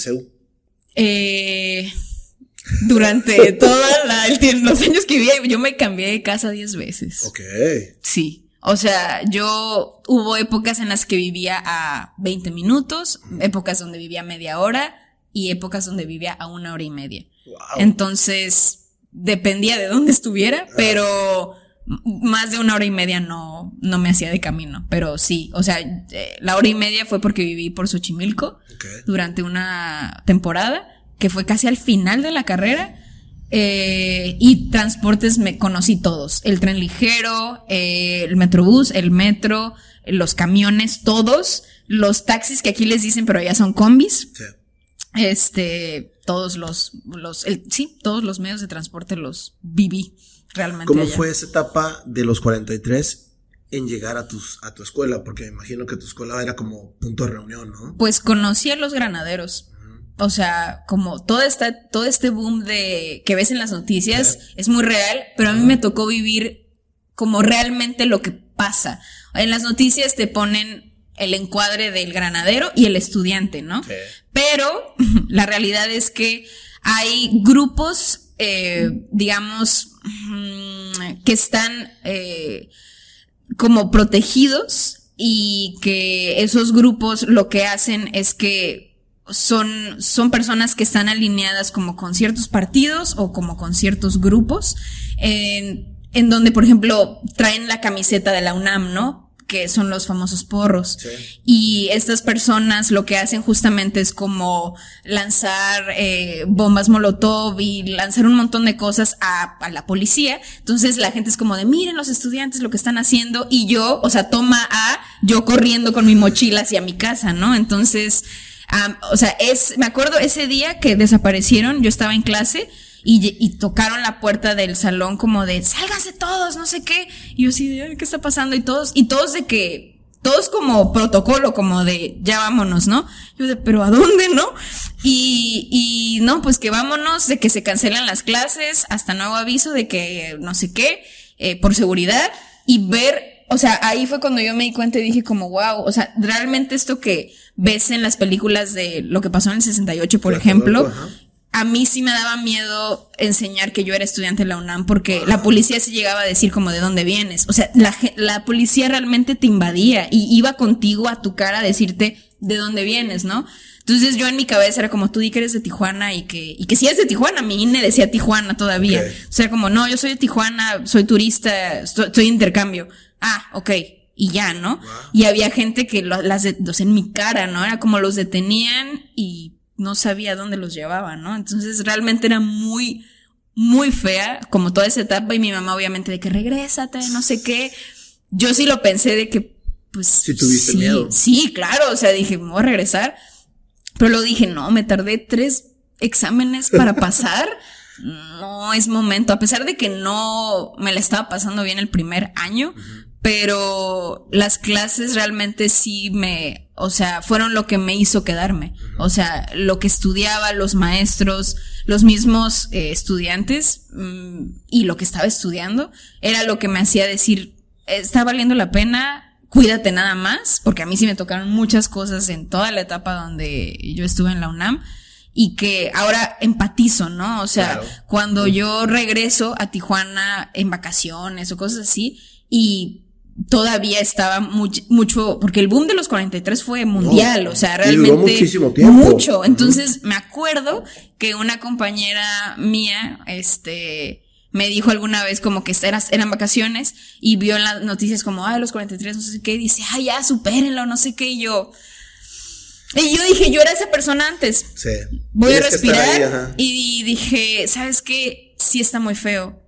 B: eh, durante *laughs* todos los años que vivía, yo me cambié de casa diez veces.
A: Ok.
B: Sí. O sea, yo hubo épocas en las que vivía a 20 minutos, épocas donde vivía media hora y épocas donde vivía a una hora y media. Entonces, dependía de dónde estuviera, pero más de una hora y media no, no me hacía de camino, pero sí, o sea, eh, la hora y media fue porque viví por Xochimilco durante una temporada, que fue casi al final de la carrera, eh, y transportes me conocí todos, el tren ligero, eh, el metrobús, el metro, los camiones, todos, los taxis que aquí les dicen, pero allá son combis. Este, todos los, los, sí, todos los medios de transporte los viví realmente.
A: ¿Cómo fue esa etapa de los 43 en llegar a, tus, a tu escuela? Porque me imagino que tu escuela era como punto de reunión, ¿no?
B: Pues conocí a los granaderos. O sea, como todo, esta, todo este boom de que ves en las noticias es muy real, pero a mí me tocó vivir como realmente lo que pasa. En las noticias te ponen el encuadre del granadero y el estudiante, ¿no? Pero *laughs* la realidad es que hay grupos eh, digamos, mm, que están eh, como protegidos y que esos grupos lo que hacen es que son, son personas que están alineadas como con ciertos partidos o como con ciertos grupos, en, en donde, por ejemplo, traen la camiseta de la UNAM, ¿no? Que son los famosos porros. Y estas personas lo que hacen justamente es como lanzar eh, bombas molotov y lanzar un montón de cosas a, a, la policía. Entonces la gente es como de, miren los estudiantes lo que están haciendo y yo, o sea, toma a yo corriendo con mi mochila hacia mi casa, ¿no? Entonces, o sea, es, me acuerdo ese día que desaparecieron, yo estaba en clase y, tocaron la puerta del salón como de, sálganse todos, no sé qué. Y yo así de, ¿qué está pasando? Y todos, y todos de que, todos como protocolo, como de, ya vámonos, ¿no? Yo de, pero ¿a dónde, no? Y, y no, pues que vámonos, de que se cancelan las clases, hasta nuevo aviso de que no sé qué, eh, por seguridad, y ver, o sea, ahí fue cuando yo me di cuenta y dije como, wow, o sea, realmente esto que ves en las películas de lo que pasó en el 68, por ejemplo, a mí sí me daba miedo enseñar que yo era estudiante de la UNAM porque la policía se llegaba a decir como de dónde vienes. O sea, la, la policía realmente te invadía y iba contigo a tu cara a decirte de dónde vienes, ¿no? Entonces yo en mi cabeza era como tú di que eres de Tijuana y que, y que si eres de Tijuana, mi INE decía Tijuana todavía. O sea, como no, yo soy de Tijuana, soy turista, estoy, de intercambio. Ah, ok. Y ya, ¿no? Y había gente que las, de, los en mi cara, ¿no? Era como los detenían y no sabía dónde los llevaba, ¿no? Entonces realmente era muy, muy fea, como toda esa etapa, y mi mamá obviamente de que regrésate, no sé qué. Yo sí lo pensé de que, pues.
A: Si tuviste miedo.
B: Sí, claro, o sea, dije, me voy a regresar. Pero lo dije, no, me tardé tres exámenes para pasar. *laughs* no es momento, a pesar de que no me la estaba pasando bien el primer año, pero las clases realmente sí me, o sea, fueron lo que me hizo quedarme. O sea, lo que estudiaba, los maestros, los mismos eh, estudiantes mm, y lo que estaba estudiando, era lo que me hacía decir, está valiendo la pena, cuídate nada más, porque a mí sí me tocaron muchas cosas en toda la etapa donde yo estuve en la UNAM y que ahora empatizo, ¿no? O sea, cuando yo regreso a Tijuana en vacaciones o cosas así y todavía estaba mucho, porque el boom de los 43 fue mundial, o sea, realmente
A: muchísimo tiempo.
B: mucho. Entonces, me acuerdo que una compañera mía, este, me dijo alguna vez como que eran, eran vacaciones y vio en las noticias como, ay, los 43, no sé qué, y dice, ay, ya, supérenlo, no sé qué, y yo, y yo dije, yo era esa persona antes.
A: Sí.
B: Voy a respirar. y dije, ¿sabes qué? Sí está muy feo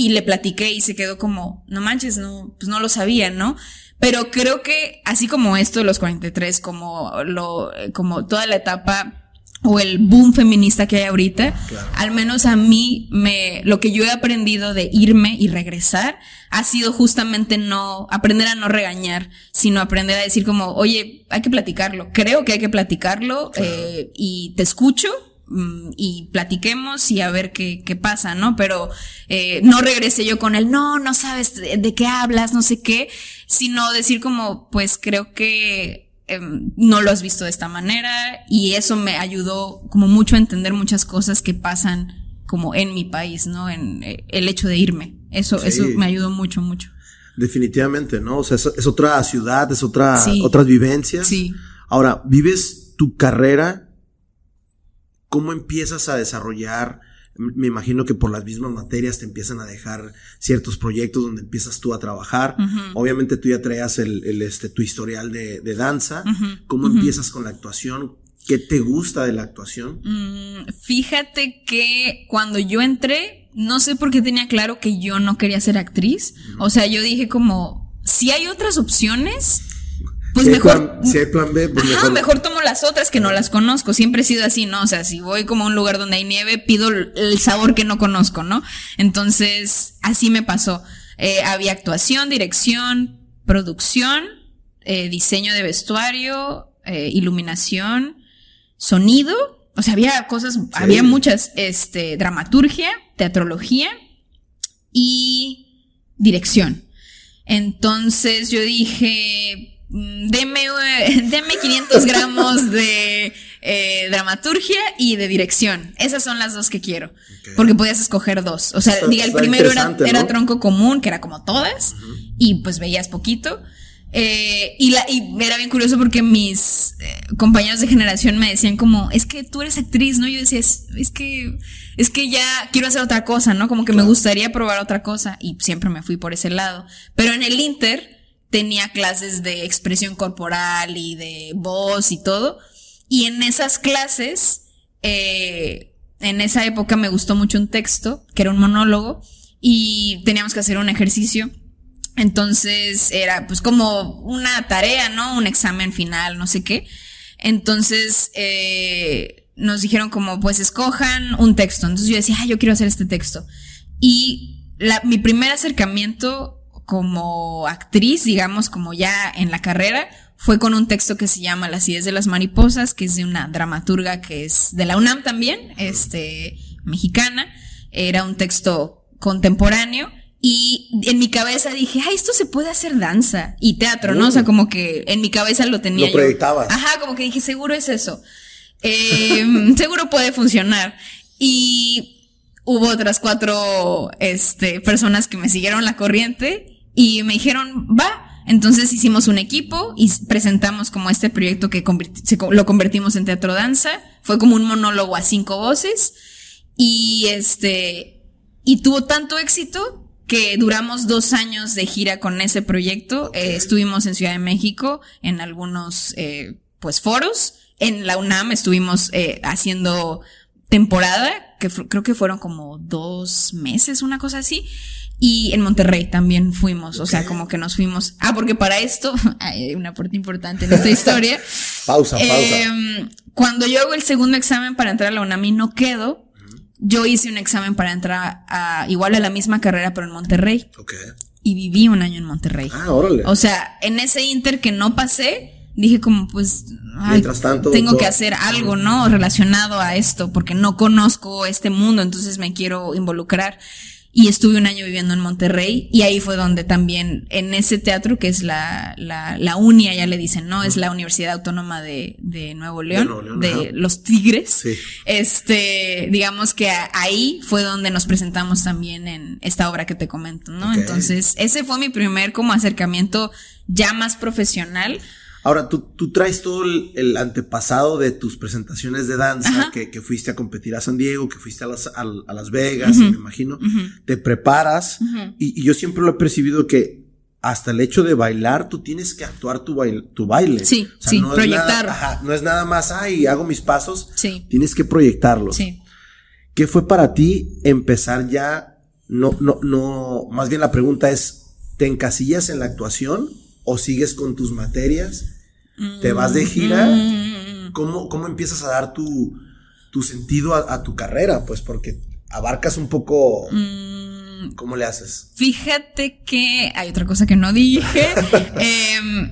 B: y le platiqué y se quedó como, no manches, no, pues no lo sabía, ¿no? Pero creo que así como esto, los 43, como lo, como toda la etapa o el boom feminista que hay ahorita, al menos a mí me, lo que yo he aprendido de irme y regresar ha sido justamente no, aprender a no regañar, sino aprender a decir como, oye, hay que platicarlo, creo que hay que platicarlo, eh, y te escucho, y platiquemos y a ver qué, qué pasa, ¿no? Pero eh, no regresé yo con él, no, no sabes de, qué hablas, no sé qué, sino decir como, pues creo que em, no lo has visto de esta manera y eso me ayudó como mucho a entender muchas cosas que pasan como en mi país, ¿no? En eh, el hecho de irme. Eso, eso me ayudó mucho, mucho.
A: Definitivamente, ¿no? O sea, es, otra ciudad, es otra, otras vivencias. Sí. Ahora, vives tu carrera ¿Cómo empiezas a desarrollar? Me imagino que por las mismas materias te empiezan a dejar ciertos proyectos donde empiezas tú a trabajar. Obviamente tú ya traías el, este, tu historial de, danza. ¿Cómo empiezas con la actuación? ¿Qué te gusta de la actuación?
B: Mm, fíjate que cuando yo entré, no sé por qué tenía claro que yo no quería ser actriz. O sea, yo dije como, si hay otras opciones, pues mejor.
A: si hay plan B, pues
B: mejor. mejor tomo las otras que no las conozco. Siempre he sido así, ¿no? O sea, si voy como a un lugar donde hay nieve, pido el sabor que no conozco, ¿no? Entonces, así me pasó. Eh, había actuación, dirección, producción, eh, diseño de vestuario, eh, iluminación, sonido. O sea, había cosas, había muchas, este, dramaturgia, teatrología y dirección. Entonces yo dije, deme, *laughs* deme 500 gramos de eh, dramaturgia y de dirección. Esas son las dos que quiero. Porque podías escoger dos. O sea, diga, el primero era, tronco común, que era como todas, y pues veías poquito. Eh, y, la, y era bien curioso porque mis eh, compañeros de generación me decían como, es que tú eres actriz, ¿no? Yo decía, es, que, es que ya quiero hacer otra cosa, ¿no? Como que me gustaría probar otra cosa y siempre me fui por ese lado. Pero en el Inter, tenía clases de expresión corporal y de voz y todo. Y en esas clases, eh, en esa época me gustó mucho un texto, que era un monólogo, y teníamos que hacer un ejercicio. Entonces era pues como una tarea, ¿no? Un examen final, no sé qué. Entonces eh, nos dijeron como pues escojan un texto. Entonces yo decía, yo quiero hacer este texto. Y mi primer acercamiento como actriz, digamos, como ya en la carrera, fue con un texto que se llama Las ideas de las mariposas, que es de una dramaturga que es de la UNAM también, este, mexicana. Era un texto contemporáneo. Y en mi cabeza dije, ay, esto se puede hacer danza y teatro, ¿no? O sea, como que en mi cabeza lo tenía.
A: Lo proyectabas.
B: Ajá, como que dije, seguro es eso. Em, *laughs* seguro puede funcionar. Y hubo otras cuatro este, personas que me siguieron la corriente y me dijeron, va. Entonces hicimos un equipo y presentamos como este proyecto que lo convertimos en teatro danza. Fue como un monólogo a cinco voces. Y este, y tuvo tanto éxito que duramos dos años de gira con ese proyecto. Eh, estuvimos en Ciudad de México en algunos, eh, pues, foros. En la UNAM estuvimos eh, haciendo temporada, que creo que fueron como dos meses, una cosa así. Y en Monterrey también fuimos, o sea, como que nos fuimos. Ah, porque para esto, *laughs* hay una parte importante en esta historia. *laughs*
A: pausa, pausa.
B: Em, cuando yo hago el segundo examen para entrar a la UNAM y no quedo, yo hice un examen para entrar a igual a la misma carrera, pero en Monterrey.
A: Ok.
B: Y viví un año en Monterrey.
A: Ah, órale.
B: O sea, en ese inter que no pasé, dije como pues
A: Mientras tanto,
B: tengo que hacer algo, ¿no? Relacionado a esto, porque no conozco este mundo, entonces me quiero involucrar y estuve un año viviendo en Monterrey y ahí fue donde también en ese teatro que es la, la, la UNIA, ya le dicen, ¿no? Es la Universidad Autónoma de, de Nuevo León, de, los Tigres. Este, digamos que ahí fue donde nos presentamos también en esta obra que te comento, ¿no? Entonces, ese fue mi primer como acercamiento ya más profesional
A: Ahora, tú, tú traes todo el, antepasado de tus presentaciones de danza, que, que, fuiste a competir a San Diego, que fuiste a Las, a, las Vegas, me imagino. Te preparas y, yo siempre lo he percibido que hasta el hecho de bailar, tú tienes que actuar tu, baile. Tu baile.
B: Sí, sí,
A: no
B: proyectar.
A: Es nada, no es nada más, ay, hago mis pasos.
B: Sí.
A: Tienes que proyectarlos.
B: Sí.
A: ¿Qué fue para ti empezar ya? No, no, no, más bien la pregunta es, ¿te encasillas en la actuación? O sigues con tus materias, te vas de gira, mm. ¿cómo, cómo empiezas a dar tu, tu sentido a, tu carrera? Pues porque abarcas un poco...
B: Mm.
A: ¿Cómo le haces?
B: Fíjate que hay otra cosa que no dije. *laughs* Em,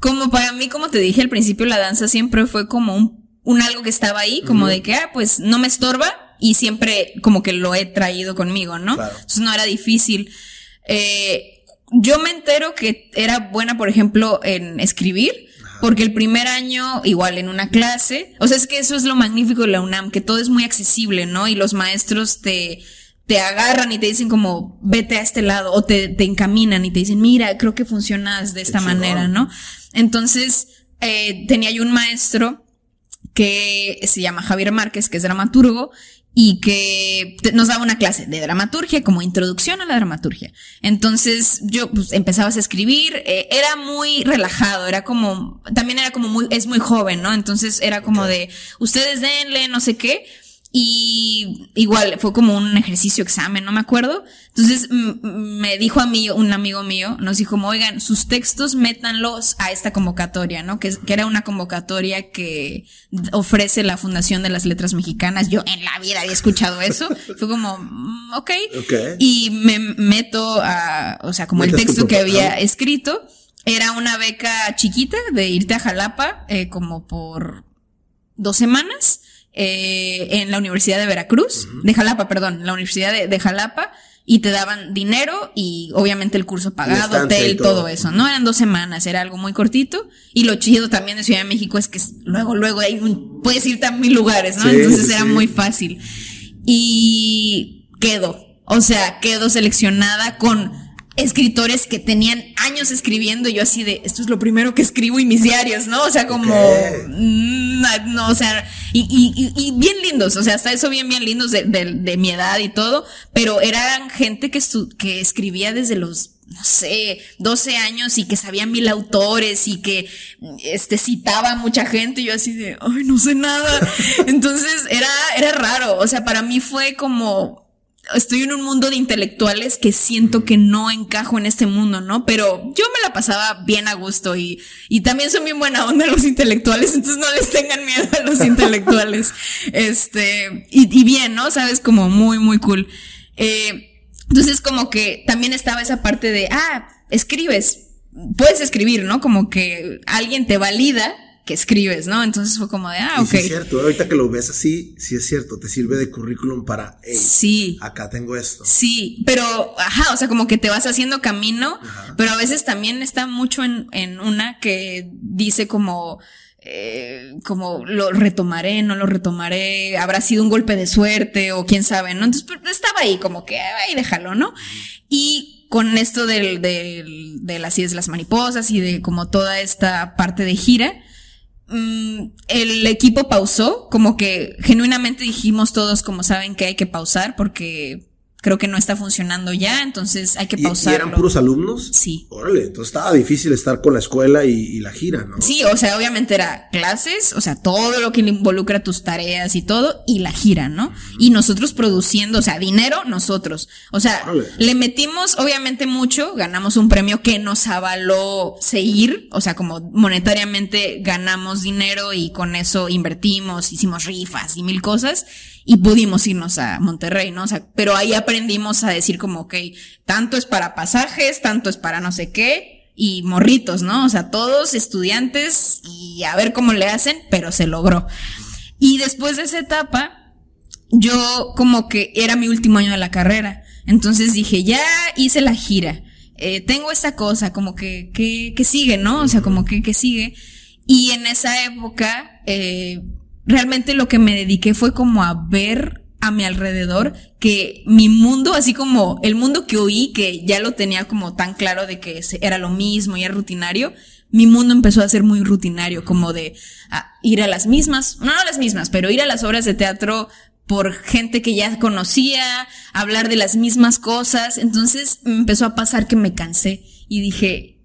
B: como para mí, como te dije al principio, la danza siempre fue como un, un algo que estaba ahí, como de que, ah, pues no me estorba y siempre como que lo he traído conmigo, ¿no? Entonces no era difícil. Eh, yo me entero que era buena, por ejemplo, en escribir. Porque el primer año, igual en una clase, o sea, es que eso es lo magnífico de la UNAM, que todo es muy accesible, ¿no? Y los maestros te, te agarran y te dicen como, vete a este lado, o te, te encaminan y te dicen, mira, creo que funcionas de esta manera, ¿no? Entonces, eh, tenía yo un maestro que se llama Javier Márquez, que es dramaturgo, y que nos daba una clase de dramaturgia como introducción a la dramaturgia. Entonces yo pues, empezabas a escribir, eh, era muy relajado, era como, también era como muy, es muy joven, ¿no? Entonces era como de, ustedes denle, no sé qué, y igual fue como un ejercicio examen, no me acuerdo. Entonces me dijo a mí, un amigo mío, nos dijo, oigan, sus textos métanlos a esta convocatoria, ¿no? Que, que era una convocatoria que ofrece la Fundación de las Letras Mexicanas. Yo en la vida había escuchado eso. *laughs* fue como, mm, ok. Y me meto a, o sea, como el texto que había escrito. Era una beca chiquita de irte a Jalapa, eh, como por dos semanas eh, en la Universidad de Veracruz, de Jalapa, perdón, la Universidad de, Jalapa, y te daban dinero y obviamente el curso pagado, hotel, todo. eso, ¿no? Eran dos semanas, era algo muy cortito. Y lo chido también de Ciudad de México es que luego, luego hay un, puedes irte a mil lugares, ¿no? Entonces era muy fácil. Y quedo, o sea, quedo seleccionada con escritores que tenían años escribiendo y yo así de, esto es lo primero que escribo y mis diarios, ¿no? O sea, como, mm, no, o sea, y, y, y, bien lindos, o sea, hasta eso bien, bien lindos de, de, de mi edad y todo, pero eran gente que, que escribía desde los no sé, 12 años y que sabía mil autores y que este citaba a mucha gente y yo así de, ay, no sé nada. *laughs* Entonces era era raro, o sea, para mí fue como estoy en un mundo de intelectuales que siento que no encajo en este mundo, ¿no? Pero yo me la pasaba bien a gusto y, y también son bien buena onda los intelectuales, entonces no les tengan miedo a los intelectuales. *laughs* Este, y, y bien, ¿no? Sabes, como muy, muy cool. Eh, entonces como que también estaba esa parte de, ah, escribes, puedes escribir, ¿no? Como que alguien te valida que escribes, ¿no? Entonces fue como de, ah, ok.
A: sí es cierto, ahorita que lo ves así, sí es cierto, te sirve de currículum para,
B: sí.
A: acá tengo esto.
B: Sí, pero, ajá, o sea, como que te vas haciendo camino, pero a veces también está mucho en, en una que dice como, eh, como lo retomaré, no lo retomaré, habrá sido un golpe de suerte o quién sabe, ¿no? Entonces estaba ahí como que ahí déjalo, ¿no? Y con esto del, del, de las de las mariposas y de como toda esta parte de gira, mm, el equipo pausó, como que genuinamente dijimos todos como saben que hay que pausar porque creo que no está funcionando ya, entonces hay que pausar.
A: ¿Y eran puros alumnos?
B: Sí.
A: Órale, entonces estaba difícil estar con la escuela y, la gira, ¿no?
B: Sí, o sea, obviamente era clases, o sea, todo lo que involucra tus tareas y todo, y la gira, ¿no? Y nosotros produciendo, o sea, dinero, nosotros. O sea, le metimos obviamente mucho, ganamos un premio que nos avaló seguir, o sea, como monetariamente ganamos dinero y con eso invertimos, hicimos rifas y mil cosas y pudimos irnos a Monterrey, ¿no? O sea, pero ahí aprendimos a decir como, ok, tanto es para pasajes, tanto es para no sé qué, y morritos, ¿no? O sea, todos estudiantes y a ver cómo le hacen, pero se logró. Y después de esa etapa, yo como que era mi último año de la carrera. Entonces dije, ya hice la gira. Eh, tengo esta cosa, como que, que, que sigue, ¿no? O sea, como que, que sigue. Y en esa época, eh, realmente lo que me dediqué fue como a ver a mi alrededor que mi mundo, así como el mundo que oí, que ya lo tenía como tan claro de que era lo mismo y era rutinario, mi mundo empezó a ser muy rutinario, como de ir a las mismas, no a las mismas, pero ir a las obras de teatro por gente que ya conocía, hablar de las mismas cosas. Entonces me empezó a pasar que me cansé y dije,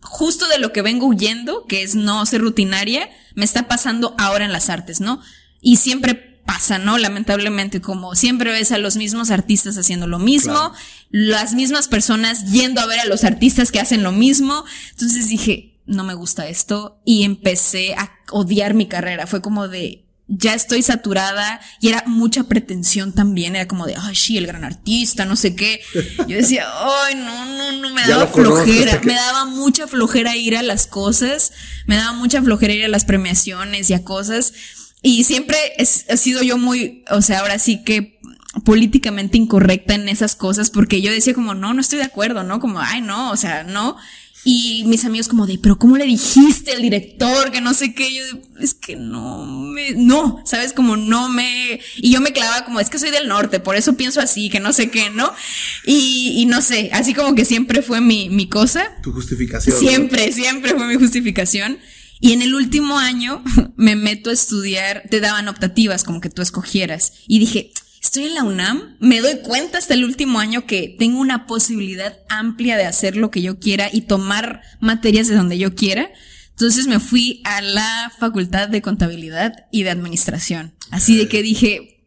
B: justo de lo que vengo huyendo, que es no ser rutinaria, me está pasando ahora en las artes, ¿no? Y siempre pasa, ¿no? Lamentablemente, como siempre ves a los mismos artistas haciendo lo mismo, las mismas personas yendo a ver a los artistas que hacen lo mismo. Entonces dije, no me gusta esto y empecé a odiar mi carrera. Fue como de, ya estoy saturada y era mucha pretensión también, era como de, ay, sí, el gran artista, no sé qué. Yo decía, *laughs* ay, no, no, no, me daba flojera, me daba mucha flojera ir a las cosas, me daba mucha flojera ir a las premiaciones y a cosas. Y siempre he, he sido yo muy, o sea, ahora sí que políticamente incorrecta en esas cosas porque yo decía como, no, no estoy de acuerdo, ¿no? Como, ay, no, o sea, no. Y mis amigos como de, pero ¿cómo le dijiste al director que no sé qué? Yo es que no me, no, sabes, como no me, y yo me clavaba como, es que soy del norte, por eso pienso así, que no sé qué, ¿no? Y, y no sé, así como que siempre fue mi, mi cosa.
A: Tu justificación.
B: Siempre, siempre fue mi justificación. Y en el último año *laughs* me meto a estudiar, te daban optativas como que tú escogieras. Y dije, estoy en la UNAM, me doy cuenta hasta el último año que tengo una posibilidad amplia de hacer lo que yo quiera y tomar materias de donde yo quiera. Entonces me fui a la Facultad de Contabilidad y de Administración. Así de que dije,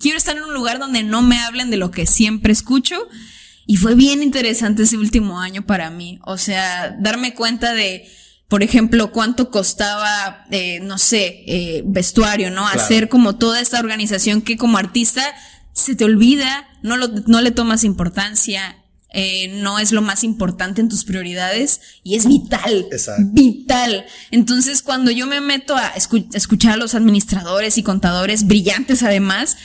B: quiero estar en un lugar donde no me hablen de lo que siempre escucho. Y fue bien interesante ese último año para mí. O sea, darme cuenta de por ejemplo, cuánto costaba, eh, no sé, eh, vestuario, ¿no? Hacer como toda esta organización que como artista se te olvida, no, lo, no le tomas importancia, eh, no es lo más importante en tus prioridades y es vital, vital. Entonces, cuando yo me meto a escuchar a los administradores y contadores brillantes además,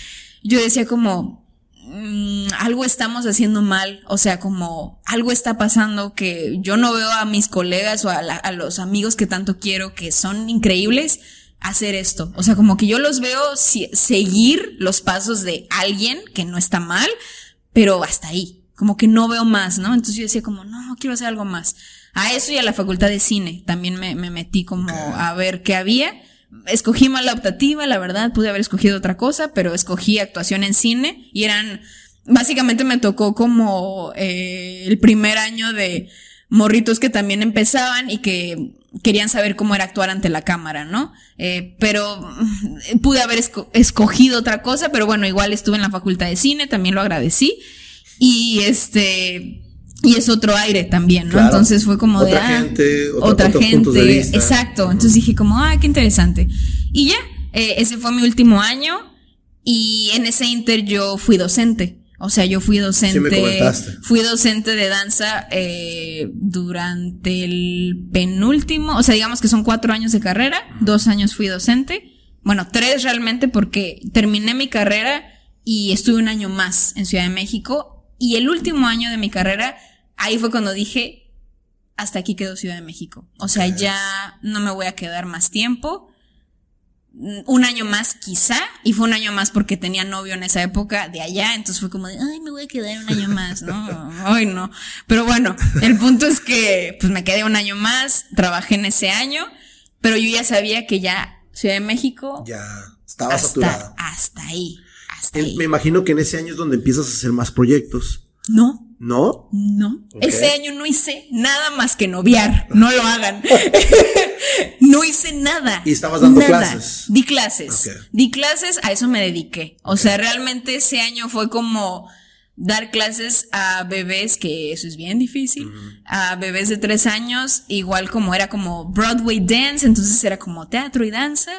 B: yo decía como, Mm, algo estamos haciendo mal, o sea, como algo está pasando que yo no veo a mis colegas o a, los amigos que tanto quiero, que son increíbles, hacer esto. O sea, como que yo los veo seguir los pasos de alguien que no está mal, pero hasta ahí, como que no veo más, ¿no? Entonces yo decía como, no, no quiero hacer algo más. A eso y a la facultad de cine también me, me metí como a ver qué había escogí mal la optativa, la verdad, pude haber escogido otra cosa, pero escogí actuación en cine y eran básicamente me tocó como eh, el primer año de morritos que también empezaban y que querían saber cómo era actuar ante la cámara, ¿no? Eh, pero mm, pude haber escogido otra cosa, pero bueno, igual estuve en la facultad de cine, también lo agradecí. Y este, y es otro aire también, ¿no? Entonces fue como
A: otra
B: de. Ah,
A: gente, otra, gente.
B: Exacto. Entonces dije como, ah, qué interesante. Y ya, eh, ese fue mi último año. Y en ese inter yo fui docente. O sea, yo fui docente. fui docente de danza eh, durante el penúltimo. O sea, digamos que son cuatro años de carrera. Dos años fui docente. Bueno, tres realmente porque terminé mi carrera y estuve un año más en Ciudad de México. Y el último año de mi carrera ahí fue cuando dije, hasta aquí quedó Ciudad de México. O sea, ya no me voy a quedar más tiempo. Un año más quizá, y fue un año más porque tenía novio en esa época de allá, entonces fue como de, ay, me voy a quedar un año más, ¿no? *laughs* Ay, no. Pero bueno, el punto es que pues me quedé un año más, trabajé en ese año, pero yo ya sabía que ya Ciudad de México...
A: Ya estaba saturada.
B: Hasta ahí. Hasta ahí.
A: Me imagino que en ese año es donde empiezas a hacer más proyectos.
B: No.
A: ¿No?
B: No. Ese año no hice nada más que noviar. No lo hagan. *laughs* no hice nada.
A: ¿Y estabas dando clases?
B: Di clases. Di clases, a eso me dediqué. O sea, realmente ese año fue como dar clases a bebés, que eso es bien difícil, a bebés de tres años, igual como era como Broadway Dance, entonces era como teatro y danza.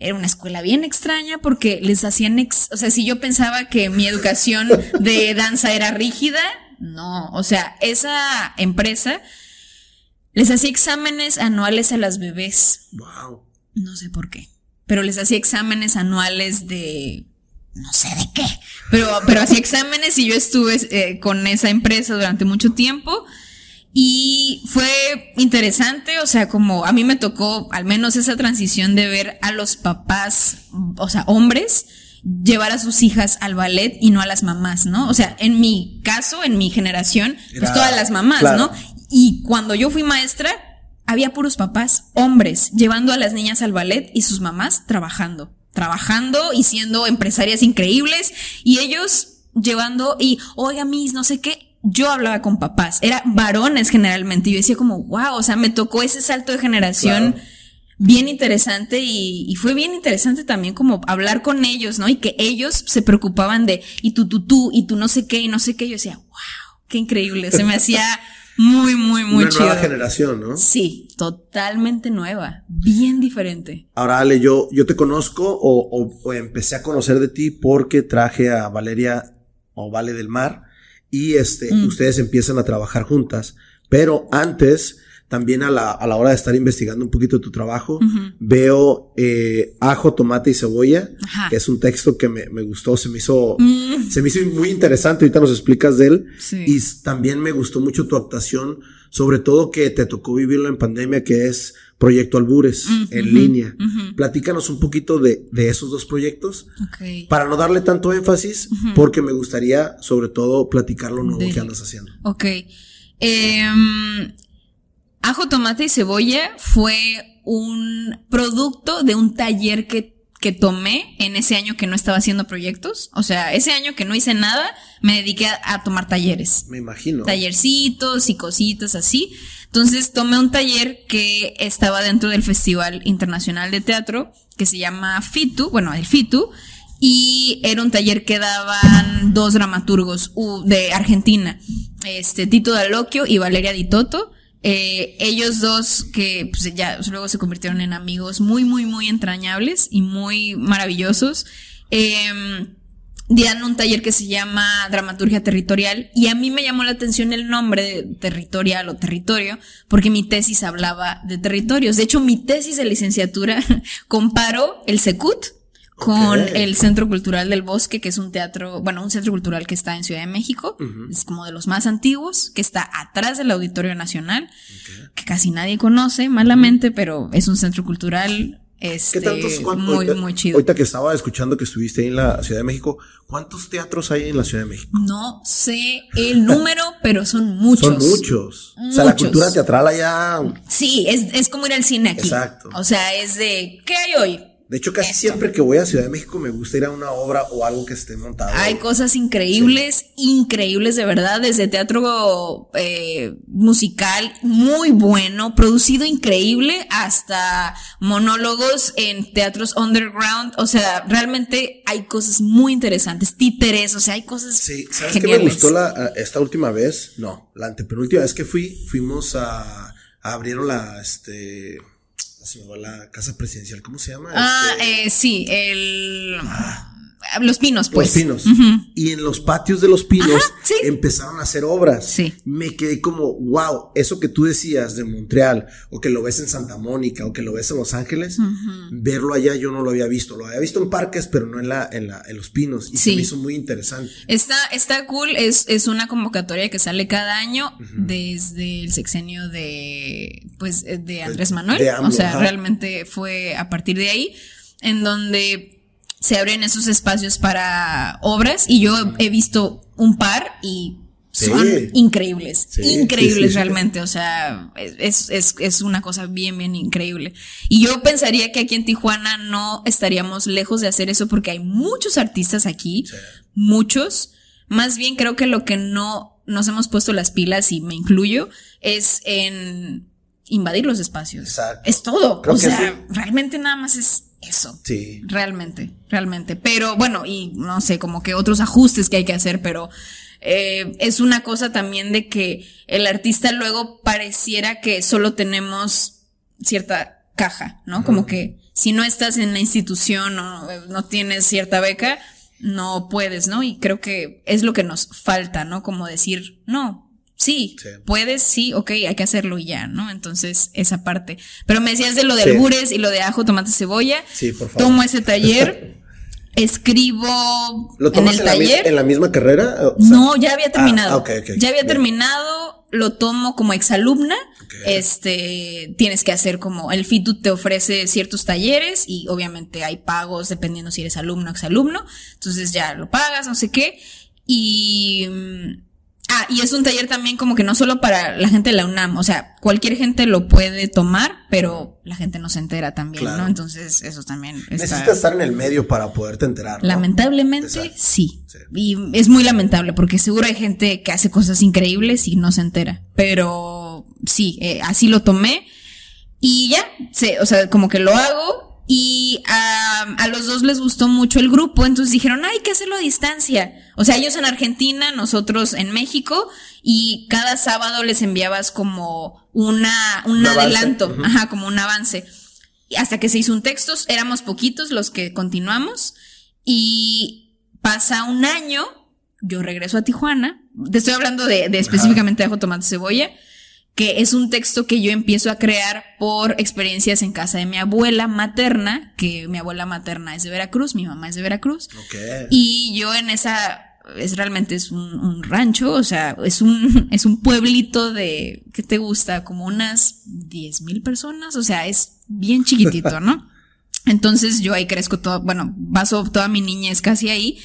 B: Era una escuela bien extraña porque les hacían, o sea, si yo pensaba que mi educación de danza era rígida, no, o sea, esa empresa les hacía exámenes anuales a las bebés.
A: Wow.
B: No sé por qué, pero les hacía exámenes anuales de no sé de qué, pero, pero hacía exámenes y yo estuve eh, con esa empresa durante mucho tiempo y fue interesante, o sea, como a mí me tocó al menos esa transición de ver a los papás, o sea, hombres, llevar a sus hijas al ballet y no a las mamás, ¿no? O sea, en mi caso, en mi generación, pues todas las mamás, ¿no? Y cuando yo fui maestra, había puros papás, hombres, llevando a las niñas al ballet y sus mamás trabajando, trabajando y siendo empresarias increíbles y ellos llevando y, oiga, mis, no sé qué, yo hablaba con papás, eran varones generalmente, y yo decía como, wow, o sea, me tocó ese salto de generación bien interesante y, fue bien interesante también como hablar con ellos, ¿no? Y que ellos se preocupaban de, y tú, tú, tú, y tú no sé qué, y no sé qué. Yo decía, wow, qué increíble. Se me hacía muy, muy, muy
A: Una nueva generación, ¿no?
B: Sí, totalmente nueva, bien diferente.
A: Ahora, Ale, yo, yo te conozco o, o, empecé a conocer de ti porque traje a Valeria o Vale del Mar y este, mm. ustedes empiezan a trabajar juntas. Pero antes, también a la, a la hora de estar investigando un poquito tu trabajo, veo eh, ajo, tomate y cebolla, que es un texto que me, me gustó, se me hizo, mm. se me hizo muy interesante, ahorita nos explicas de él. Y también me gustó mucho tu actuación, sobre todo que te tocó vivirlo en pandemia, que es Proyecto Albures, en línea. Platícanos un poquito de, de esos dos proyectos, para no darle tanto énfasis, porque me gustaría sobre todo platicar lo nuevo que andas haciendo.
B: Ok. Eh, Ajo, tomate y cebolla fue un producto de un taller que, que tomé en ese año que no estaba haciendo proyectos. O sea, ese año que no hice nada, me dediqué a, tomar talleres.
A: Me imagino.
B: Tallercitos y cositas así. Entonces tomé un taller que estaba dentro del Festival Internacional de Teatro, que se llama FITU, bueno, el FITU, y era un taller que daban dos dramaturgos de Argentina, este, Tito Daloquio y Valeria Di Toto. Eh, ellos dos que pues, ya luego se convirtieron en amigos muy, muy, muy entrañables y muy maravillosos. Eh, dieron un taller que se llama Dramaturgia Territorial y a mí me llamó la atención el nombre territorial o territorio porque mi tesis hablaba de territorios. De hecho, mi tesis de licenciatura *laughs* comparó el Secut con el Centro Cultural del Bosque, que es un teatro, bueno, un centro cultural que está en Ciudad de México, es como de los más antiguos, que está atrás del Auditorio Nacional, que casi nadie conoce, malamente, pero es un centro cultural este, muy, muy chido.
A: Ahorita que estaba escuchando que estuviste ahí en la Ciudad de México, ¿cuántos teatros hay en la Ciudad de México?
B: No sé el número, *laughs* pero son muchos.
A: Son muchos. O sea, la cultura teatral allá.
B: Sí, es, es como ir al cine aquí.
A: Exacto.
B: O sea, es de, ¿qué hay hoy?
A: De hecho, casi siempre que voy a Ciudad de México me gusta ir a una obra o algo que esté montado.
B: Hay cosas increíbles, increíbles de verdad, desde teatro eh, musical muy bueno, producido increíble, hasta monólogos en teatros underground. O sea, realmente hay cosas muy interesantes, títeres, o sea, hay cosas.
A: Sí, ¿sabes qué me gustó la, esta última vez? No, la antepenúltima vez que fui, fuimos a, abrieron la, este, la casa presidencial, ¿cómo se llama?
B: Ah, este, eh, sí, el... Ah. Los pinos, pues.
A: Los pinos. Y en los patios de los pinos empezaron a hacer obras. Sí. Me quedé como, wow, eso que tú decías de Montreal, o que lo ves en Santa Mónica, o que lo ves en Los Ángeles, verlo allá yo no lo había visto. Lo había visto en parques, pero no en la, en la, en los pinos. Y se me hizo muy interesante.
B: Está, está cool, es, es una convocatoria que sale cada año desde el sexenio de, pues, de Andrés Manuel. o sea, realmente fue a partir de ahí, en donde se abren esos espacios para obras y yo he visto un par y son increíbles, increíbles realmente, o sea, es, es, es, una cosa bien, bien increíble. Y yo pensaría que aquí en Tijuana no estaríamos lejos de hacer eso porque hay muchos artistas aquí, muchos, más bien creo que lo que no nos hemos puesto las pilas, y me incluyo, es en invadir los espacios. Es todo, o sea, realmente nada más es eso. Sí. Realmente, realmente. Pero bueno, y no sé, como que otros ajustes que hay que hacer, pero eh, es una cosa también de que el artista luego pareciera que solo tenemos cierta caja, ¿no? Como que si no estás en la institución o no tienes cierta beca, no puedes, ¿no? Y creo que es lo que nos falta, ¿no? Como decir, no, Sí, puedes, sí, ok, hay que hacerlo y ya, ¿no? Entonces, esa parte. Pero me decías de lo de albures y lo de ajo, tomate, cebolla. Sí, por favor. Tomo ese taller. *laughs* escribo
A: ¿Lo en el taller. ¿En la misma carrera?
B: no, ya había terminado. Ah, ya había terminado, lo tomo como exalumna. Este, tienes que hacer como, el FITU te ofrece ciertos talleres y obviamente hay pagos dependiendo si eres alumno o exalumno. Entonces ya lo pagas, no sé qué. Y mm, Ah, y es un taller también como que no solo para la gente de la UNAM, o sea, cualquier gente lo puede tomar, pero la gente no se entera también, ¿no? Entonces, eso también
A: está... Necesitas estar en el medio para poderte enterar.
B: Lamentablemente, sí. Y es muy lamentable porque seguro hay gente que hace cosas increíbles y no se entera, pero sí, eh, así lo tomé y ya, o sea, como que lo hago y a, los dos les gustó mucho el grupo, entonces dijeron, hay que hacerlo a distancia. O sea, ellos en Argentina, nosotros en México, y cada sábado les enviabas como una, un, adelanto, ajá, como un avance. Y hasta que se hizo un texto, éramos poquitos los que continuamos, y pasa un año, yo regreso a Tijuana, te estoy hablando de, de específicamente de ajo, tomate, cebolla, que es un texto que yo empiezo a crear por experiencias en casa de mi abuela materna, que mi abuela materna es de Veracruz, mi mamá es de Veracruz. Y yo en esa es realmente es un, rancho, o sea, es un, *laughs* es un pueblito de, ¿qué te gusta? Como unas 10 mil personas, o sea, es bien chiquitito, ¿no? *laughs* Entonces yo ahí crezco todo, bueno, paso toda mi niñez casi ahí.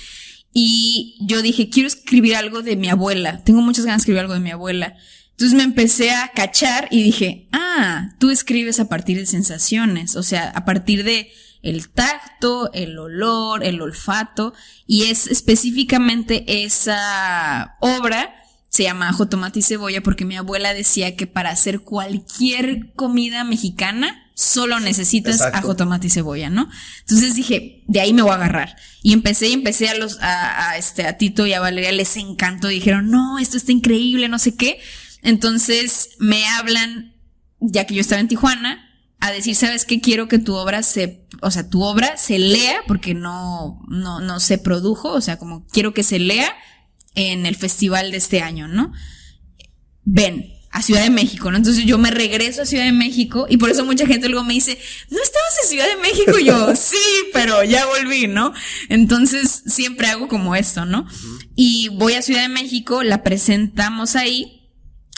B: Y yo dije, quiero escribir algo de mi abuela. Tengo muchas ganas de escribir algo de mi abuela. Entonces me empecé a cachar y dije, ah, tú escribes a partir de sensaciones, o sea, a partir de el tacto, el olor, el olfato, y es específicamente esa obra, se llama Ajo, Tomate y Cebolla, porque mi abuela decía que para hacer cualquier comida mexicana, solo necesitas ajo, tomate y cebolla, ¿no? Entonces dije, de ahí me voy a agarrar. Y empecé y empecé a los, a, a, este, a Tito y a Valeria les encantó, dijeron, no, esto está increíble, no sé qué. Entonces me hablan, ya que yo estaba en Tijuana, a decir, ¿sabes qué? Quiero que tu obra se, o sea, tu obra se lea, porque no, no, no se produjo, o sea, como quiero que se lea en el festival de este año, ¿no? Ven, a Ciudad de México, ¿no? Entonces yo me regreso a Ciudad de México y por eso mucha gente luego me dice, ¿no estabas en Ciudad de México? Y yo, *laughs* sí, pero ya volví, ¿no? Entonces siempre hago como esto, ¿no? Y voy a Ciudad de México, la presentamos ahí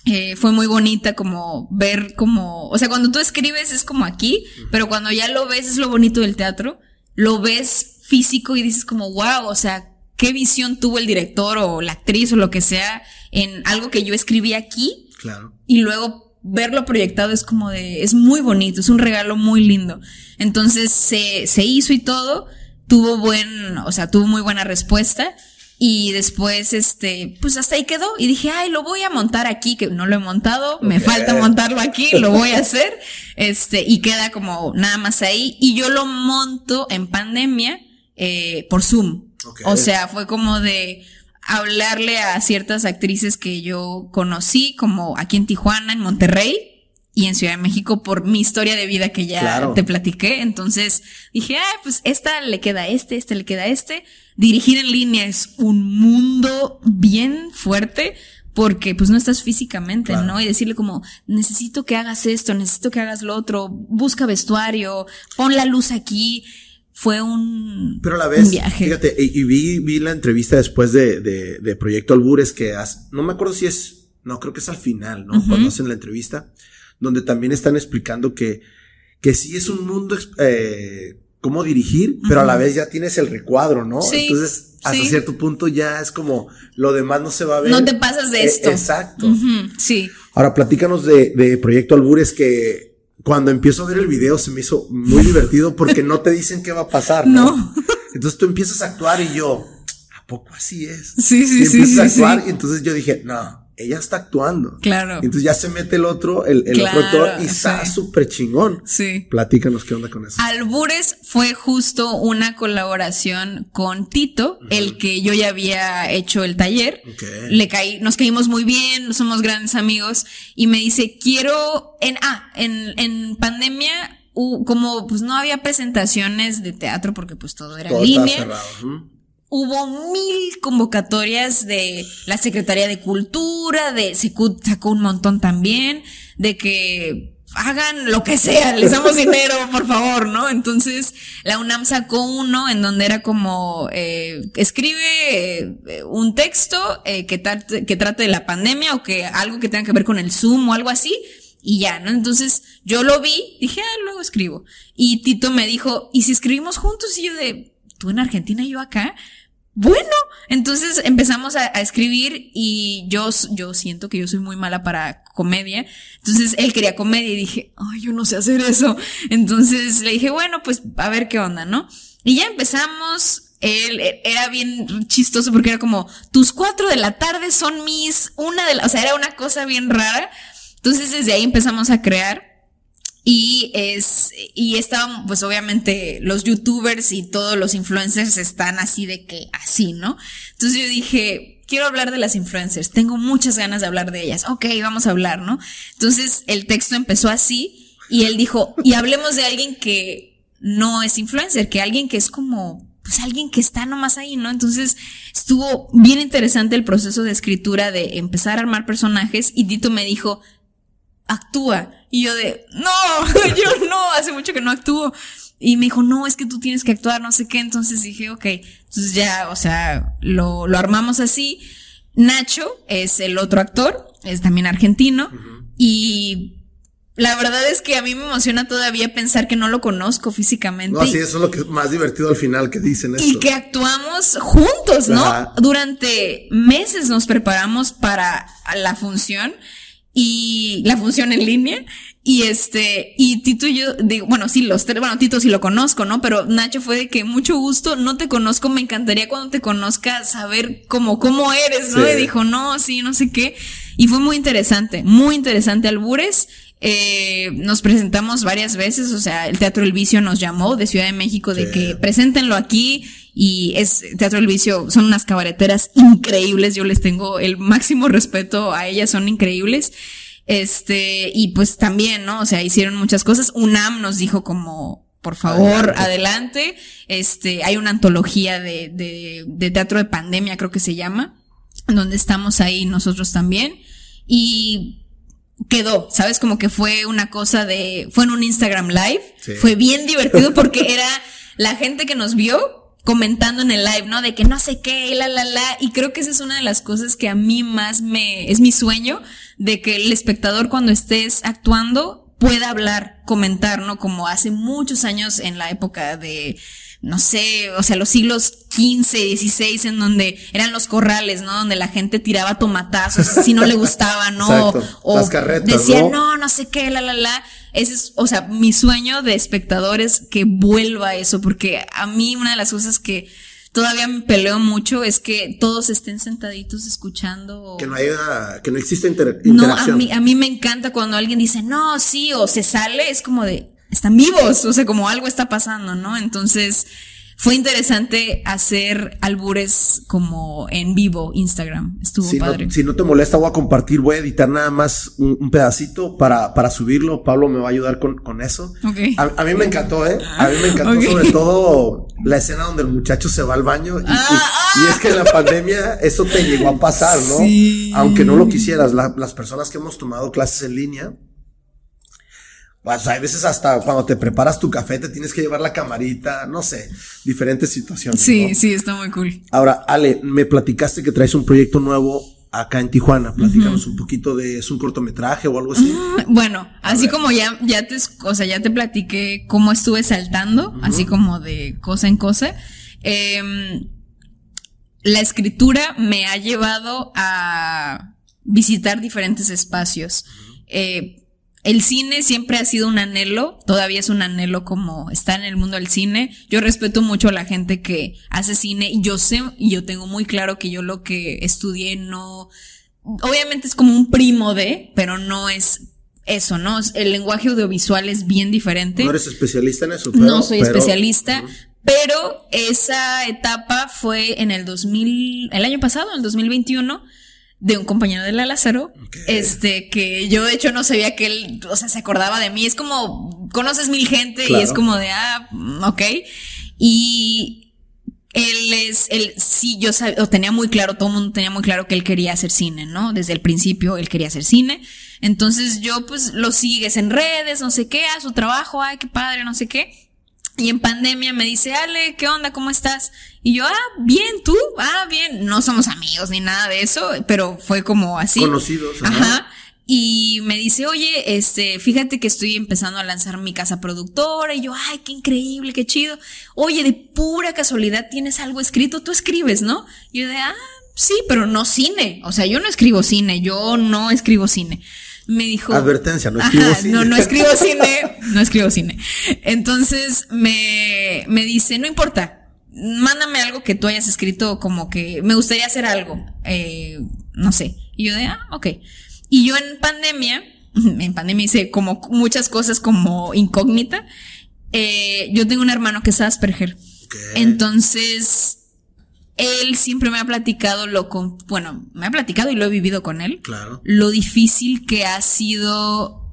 B: eh, fue muy bonita como ver como, o sea, cuando tú escribes es como aquí, pero cuando ya lo ves es lo bonito del teatro, lo ves físico y dices como, wow, o sea, qué visión tuvo el director o la actriz o lo que sea en algo que yo escribí aquí. Claro. Y luego verlo proyectado es como de, es muy bonito, es un regalo muy lindo. Entonces se, se hizo y todo, tuvo buen, o sea, tuvo muy buena respuesta. Y después, este, pues hasta ahí quedó. Y dije, ay, lo voy a montar aquí, que no lo he montado, me falta montarlo aquí, *laughs* lo voy a hacer. Este, y queda como nada más ahí. Y yo lo monto en pandemia, eh, por Zoom. O sea, fue como de hablarle a ciertas actrices que yo conocí, como aquí en Tijuana, en Monterrey, y en Ciudad de México por mi historia de vida que ya te platiqué. Entonces dije, ah, pues esta le queda a este, este le queda a este. Dirigir en línea es un mundo bien fuerte porque pues no estás físicamente, ¿no? Y decirle como, necesito que hagas esto, necesito que hagas lo otro, busca vestuario, pon la luz aquí. Fue un,
A: Pero a la vez, viaje. Fíjate, y, vi, vi la entrevista después de, de, de Proyecto Albures que has, no me acuerdo si es, no, creo que es al final, ¿no? Cuando hacen la entrevista donde también están explicando que, que sí es un mundo, eh, cómo dirigir, pero a la vez ya tienes el recuadro, ¿no? Entonces, hasta cierto punto ya es como lo demás no se va a ver.
B: No te pasas de e, esto.
A: exacto.
B: Sí.
A: Ahora, platícanos de, de Proyecto Albures que cuando empiezo a ver el video se me hizo muy divertido porque no te dicen qué va a pasar, ¿no? *laughs* no. Entonces tú empiezas a actuar y yo, ¿a poco así es?
B: Sí, sí,
A: y
B: sí.
A: Empiezas a actuar y entonces yo dije, no, ella está actuando.
B: Claro.
A: Entonces ya se mete el otro, el, el otro actor y está súper chingón.
B: Sí.
A: Platícanos qué onda con eso.
B: Albures fue justo una colaboración con Tito, el que yo ya había hecho el taller. Okay. Le caí, nos caímos muy bien, somos grandes amigos y me dice, quiero, en, ah, en, en pandemia como pues no había presentaciones de teatro porque pues todo era en línea hubo mil convocatorias de la Secretaría de Cultura, de Secut sacó un montón también, de que hagan lo que sea, *laughs* les damos dinero, por favor, ¿no? Entonces, la UNAM sacó uno en donde era como, eh, escribe eh, un texto eh, que, que trate de la pandemia o que algo que tenga que ver con el Zoom o algo así, y ya, ¿no? Entonces, yo lo vi, dije, ah, luego escribo. Y Tito me dijo, ¿y si escribimos juntos? Y yo de, tú en Argentina y yo acá bueno, entonces empezamos a, escribir y yo, yo siento que yo soy muy mala para comedia. Entonces él quería comedia y dije, ay, yo no sé hacer eso. Entonces le dije, bueno, pues a ver qué onda, ¿no? Y ya empezamos. Él era bien chistoso porque era como, tus cuatro de la tarde son mis, una de la, o sea, era una cosa bien rara. Entonces desde ahí empezamos a crear. Y es, y estaban, pues obviamente los youtubers y todos los influencers están así de que así, ¿no? Entonces yo dije, quiero hablar de las influencers, tengo muchas ganas de hablar de ellas, ok, vamos a hablar, ¿no? Entonces el texto empezó así y él dijo, y hablemos de alguien que no es influencer, que alguien que es como, pues alguien que está nomás ahí, ¿no? Entonces estuvo bien interesante el proceso de escritura de empezar a armar personajes y Tito me dijo, actúa. Y yo de, no, *laughs* yo no, hace mucho que no actúo. Y me dijo, no, es que tú tienes que actuar, no sé qué. Entonces dije, ok. Entonces ya, o sea, lo, lo armamos así. Nacho es el otro actor, es también argentino. Y la verdad es que a mí me emociona todavía pensar que no lo conozco físicamente.
A: No, sí, eso es lo que es más divertido al final que dicen esto.
B: Y que actuamos juntos, ¿no? Durante meses nos preparamos para la función y la función en línea. Y este, y Tito y yo, digo, bueno, sí, los tres, bueno, Tito sí lo conozco, ¿no? Pero Nacho fue de que mucho gusto, no te conozco, me encantaría cuando te conozca saber cómo, cómo eres, ¿no? Y dijo, no, sí, no sé qué. Y fue muy interesante, muy interesante Albures. Eh, nos presentamos varias veces, o sea, el Teatro El Vicio nos llamó de Ciudad de México de que preséntenlo aquí y es Teatro El Vicio, son unas cabareteras increíbles, yo les tengo el máximo respeto a ellas, son increíbles. Este, y pues también, ¿no? O sea, hicieron muchas cosas. UNAM nos dijo como, por favor, adelante. Este, hay una antología de, de, de teatro de pandemia, creo que se llama, donde estamos ahí nosotros también. Y quedó, ¿sabes? Como que fue una cosa de, fue en un Instagram Live. Fue bien divertido porque era la gente que nos vio comentando en el live, ¿no? De que no sé qué, la, la, la. Y creo que esa es una de las cosas que a mí más me, es mi sueño, de que el espectador cuando estés actuando pueda hablar, comentar, ¿no? Como hace muchos años en la época de no sé, o sea, los siglos XV, XVI, en donde eran los corrales, ¿no? Donde la gente tiraba tomatazos si no le gustaba, ¿no?
A: O Las carretas,
B: decía, ¿no? no, sé qué, la, la, la. Ese es, o sea, mi sueño de espectador es que vuelva eso, porque a mí una de las cosas que todavía me peleo mucho es que todos estén sentaditos escuchando.
A: Que no haya, que no exista interacción. No,
B: a mí, a mí me encanta cuando alguien dice, no, sí, o se sale, es como de, están vivos, o sea, como algo está pasando, ¿no? Entonces, fue interesante hacer albures como en vivo Instagram. Estuvo padre.
A: si no te molesta, voy a compartir, voy a editar nada más un, pedacito para, para subirlo. Pablo me va a ayudar con, con eso. A, mí me encantó, ¿eh? A mí me encantó sobre todo la escena donde el muchacho se va al baño. Y, y, es que en la pandemia eso te llegó a pasar, ¿no? Aunque no lo quisieras, las personas que hemos tomado clases en línea, pues hay veces hasta cuando te preparas tu café te tienes que llevar la camarita, no sé, diferentes situaciones.
B: Sí, sí, está muy cool.
A: Ahora, Ale, me platicaste que traes un proyecto nuevo acá en Tijuana. Platícanos un poquito de, ¿es un cortometraje o algo así?
B: Bueno, así como ya, ya te, o sea, ya te platiqué cómo estuve saltando, así como de cosa en cosa. Em, la escritura me ha llevado a visitar diferentes espacios. Eh, el cine siempre ha sido un anhelo, todavía es un anhelo como está en el mundo del cine. Yo respeto mucho a la gente que hace cine y yo sé y yo tengo muy claro que yo lo que estudié no, obviamente es como un primo de, pero no es eso, ¿no? El lenguaje audiovisual es bien diferente.
A: No eres especialista en eso.
B: no soy especialista, pero esa etapa fue en el 2000, el año pasado, en el 2021 de un compañero de la Lázaro, este, que yo de hecho no sabía que él, o sea, se acordaba de mí. Es como, conoces mil gente y es como de, ah, ok. Y él es, él sí, yo sabía, o tenía muy claro, todo el mundo tenía muy claro que él quería hacer cine, ¿no? Desde el principio él quería hacer cine. Entonces yo pues lo sigues en redes, no sé qué, a su trabajo, ay, qué padre, no sé qué. Y en pandemia me dice, Ale, ¿qué onda? ¿Cómo estás? Y yo, ah, bien, tú, ah, bien. No somos amigos ni nada de eso, pero fue como así.
A: Conocidos.
B: Ajá. Y me dice, oye, este, fíjate que estoy empezando a lanzar mi casa productora. Y yo, ay, qué increíble, qué chido. Oye, de pura casualidad tienes algo escrito, tú escribes, ¿no? Y yo de, ah, sí, pero no cine. O sea, yo no escribo cine, yo no escribo cine me dijo.
A: Advertencia, no escribo cine.
B: No, no escribo cine, *laughs* no escribo cine. Entonces me, me dice, no importa, mándame algo que tú hayas escrito como que me gustaría hacer algo, eh, no sé. Y yo de, ah, ok. Y yo en pandemia, *laughs* en pandemia hice como muchas cosas como incógnita. Eh, yo tengo un hermano que es Asperger. Entonces, él siempre me ha platicado lo con, bueno, me ha platicado y lo he vivido con él.
A: Claro.
B: Lo difícil que ha sido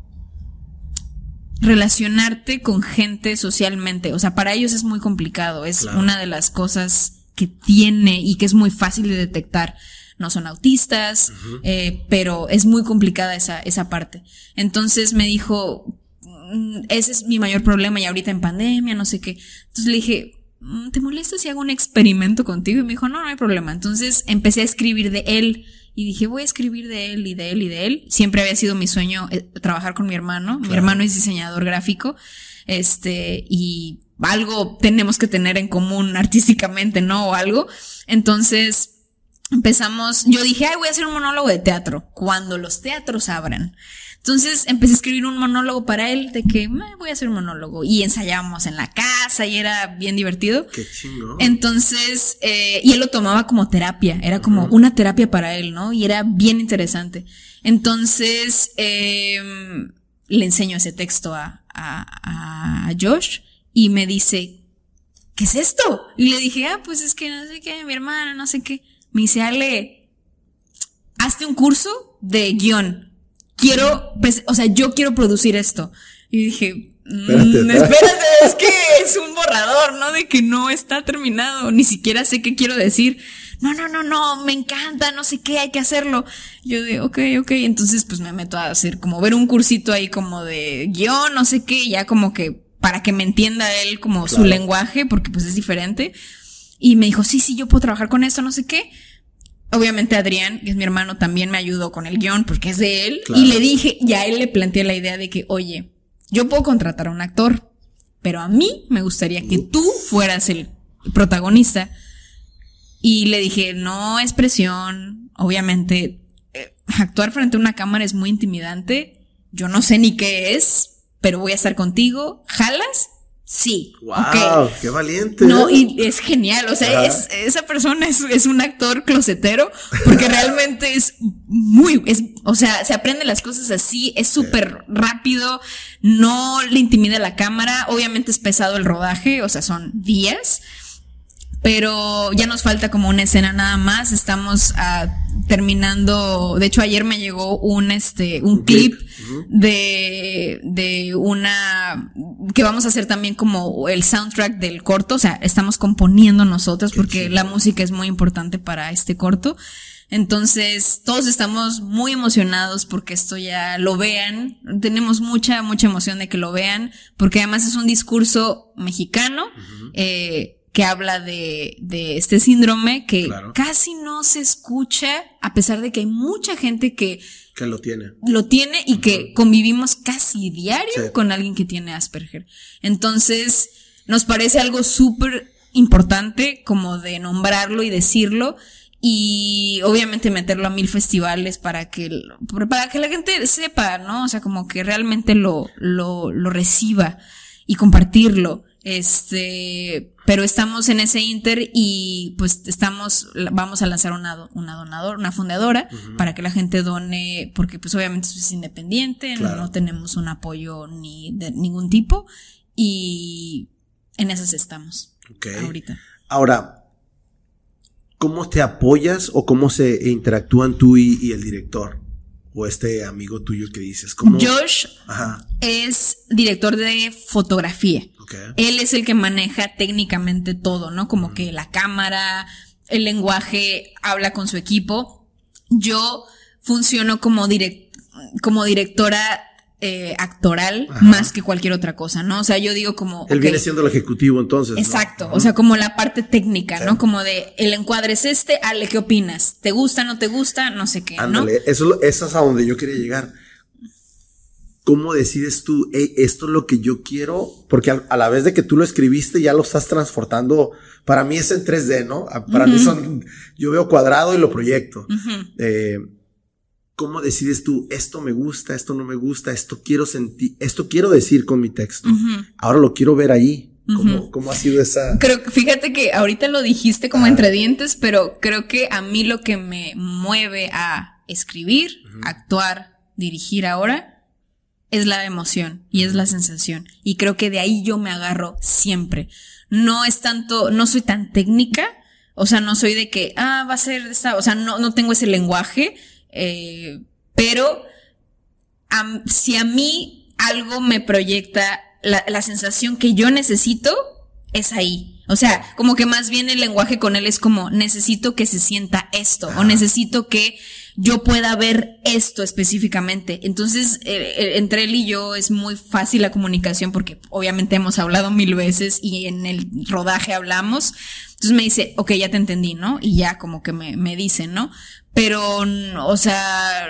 B: relacionarte con gente socialmente. O sea, para ellos es muy complicado. Es una de las cosas que tiene y que es muy fácil de detectar. No son autistas, eh, pero es muy complicada esa, esa parte. Entonces me dijo, mm, ese es mi mayor problema y ahorita en pandemia, no sé qué. Entonces le dije, Mm, ¿te molesta si hago un experimento contigo? Y me dijo, no, no hay problema. Entonces empecé a escribir de él y dije, voy a escribir de él y de él y de él. Siempre había sido mi sueño eh, trabajar con mi hermano. Mi hermano es diseñador gráfico. Este, y algo tenemos que tener en común artísticamente, ¿no? O algo. Entonces, empezamos, yo dije, ay, voy a hacer un monólogo de teatro. Cuando los teatros abran. Entonces empecé a escribir un monólogo para él de que voy a hacer un monólogo y ensayábamos en la casa y era bien divertido.
A: Qué chingo.
B: Entonces, eh, y él lo tomaba como terapia, era como una terapia para él, ¿no? Y era bien interesante. Entonces, em, le enseño ese texto a, a, a Josh y me dice, ¿qué es esto? Y le dije, ah, pues es que no sé qué, mi hermana, no sé qué. Me dice, Ale, hazte un curso de guion quiero, pues, o sea, yo quiero producir esto. Y dije, mm, espérate, es que es un borrador, ¿no? De que no está terminado, ni siquiera sé qué quiero decir. No, no, no, no, me encanta, no sé qué, hay que hacerlo. Yo de, ok, ok, entonces pues me meto a hacer como ver un cursito ahí como de guion, no sé qué, ya como que para que me entienda él como su lenguaje, porque pues es diferente. Y me dijo, sí, sí, yo puedo trabajar con esto, no sé qué. Obviamente Adrián, que es mi hermano, también me ayudó con el guion porque es de él. Y le dije, ya él le planteé la idea de que, oye, yo puedo contratar a un actor, pero a mí me gustaría que tú fueras el protagonista. Y le dije, no es presión, obviamente, eh, actuar frente a una cámara es muy intimidante, yo no sé ni qué es, pero voy a estar contigo, ¿jalas? Sí.
A: Wow, qué valiente.
B: No, y es genial. O sea, es, esa persona es, es, un actor closetero porque realmente es muy, es, o sea, se aprende las cosas así, es súper rápido, no le intimida la cámara. Obviamente es pesado el rodaje, o sea, son días pero ya nos falta como una escena nada más. Estamos uh, terminando. De hecho, ayer me llegó un este un, clip, de, de una que vamos a hacer también como el soundtrack del corto. O sea, estamos componiendo nosotros porque la música es muy importante para este corto. Entonces, todos estamos muy emocionados porque esto ya lo vean. Tenemos mucha, mucha emoción de que lo vean, porque además es un discurso mexicano. eh, que habla de, de este síndrome que casi no se escucha, a pesar de que hay mucha gente que,
A: que lo tiene.
B: Lo tiene y que convivimos casi diario con alguien que tiene Asperger. Entonces, nos parece algo súper importante como de nombrarlo y decirlo y obviamente meterlo a mil festivales para que, para que la gente sepa, ¿no? O sea, como que realmente lo, lo, lo reciba y compartirlo. Este, pero estamos en ese inter y pues estamos, vamos a lanzar una, una donadora, una fundadora para que la gente done, porque pues obviamente es independiente, no, tenemos un apoyo ni de ningún tipo y en esas estamos ahorita.
A: Ahora, ¿cómo te apoyas o cómo se interactúan tú y el director? O este amigo tuyo que dices? ¿cómo?
B: Josh es director de fotografía. Él es el que maneja técnicamente todo, ¿no? Como que la cámara, el lenguaje, habla con su equipo. Yo funciono como, direct como directora eh, actoral más que cualquier otra cosa, ¿no? O sea, yo digo como...
A: Él viene siendo el ejecutivo entonces.
B: Exacto, o sea, como la parte técnica, ¿no? Como de, el encuadre es este, Ale, ¿qué opinas? ¿Te gusta, no te gusta? No sé qué, Ándale,
A: eso, eso es a donde yo quería llegar. ¿Cómo decides tú, esto es lo que yo quiero? Porque a, la vez de que tú lo escribiste, ya lo estás transportando. Para mí es en 3D, ¿no? Para mí son, yo veo cuadrado y lo proyecto. eh, ¿Cómo decides tú, esto me gusta, esto no me gusta, esto quiero sentir, esto quiero decir con mi texto? Ahora lo quiero ver ahí. ¿Cómo, ¿Cómo, ha sido esa?
B: Creo fíjate que ahorita lo dijiste como entre dientes, pero creo que a mí lo que me mueve a escribir, actuar, dirigir ahora, es la emoción y es la sensación. Y creo que de ahí yo me agarro siempre. No es tanto, no soy tan técnica, o sea, no soy de que, ah, va a ser esta, o sea, no, no tengo ese lenguaje, eh, pero si a mí algo me proyecta la, sensación que yo necesito, es ahí. O sea, como que más bien el lenguaje con él es como necesito que se sienta esto o necesito que yo pueda ver esto específicamente. Entonces, eh, eh, entre él y yo es muy fácil la comunicación porque obviamente hemos hablado mil veces y en el rodaje hablamos. Entonces me dice, ok, ya te entendí, ¿no? Y ya como que me, me dicen, ¿no? Pero, o sea,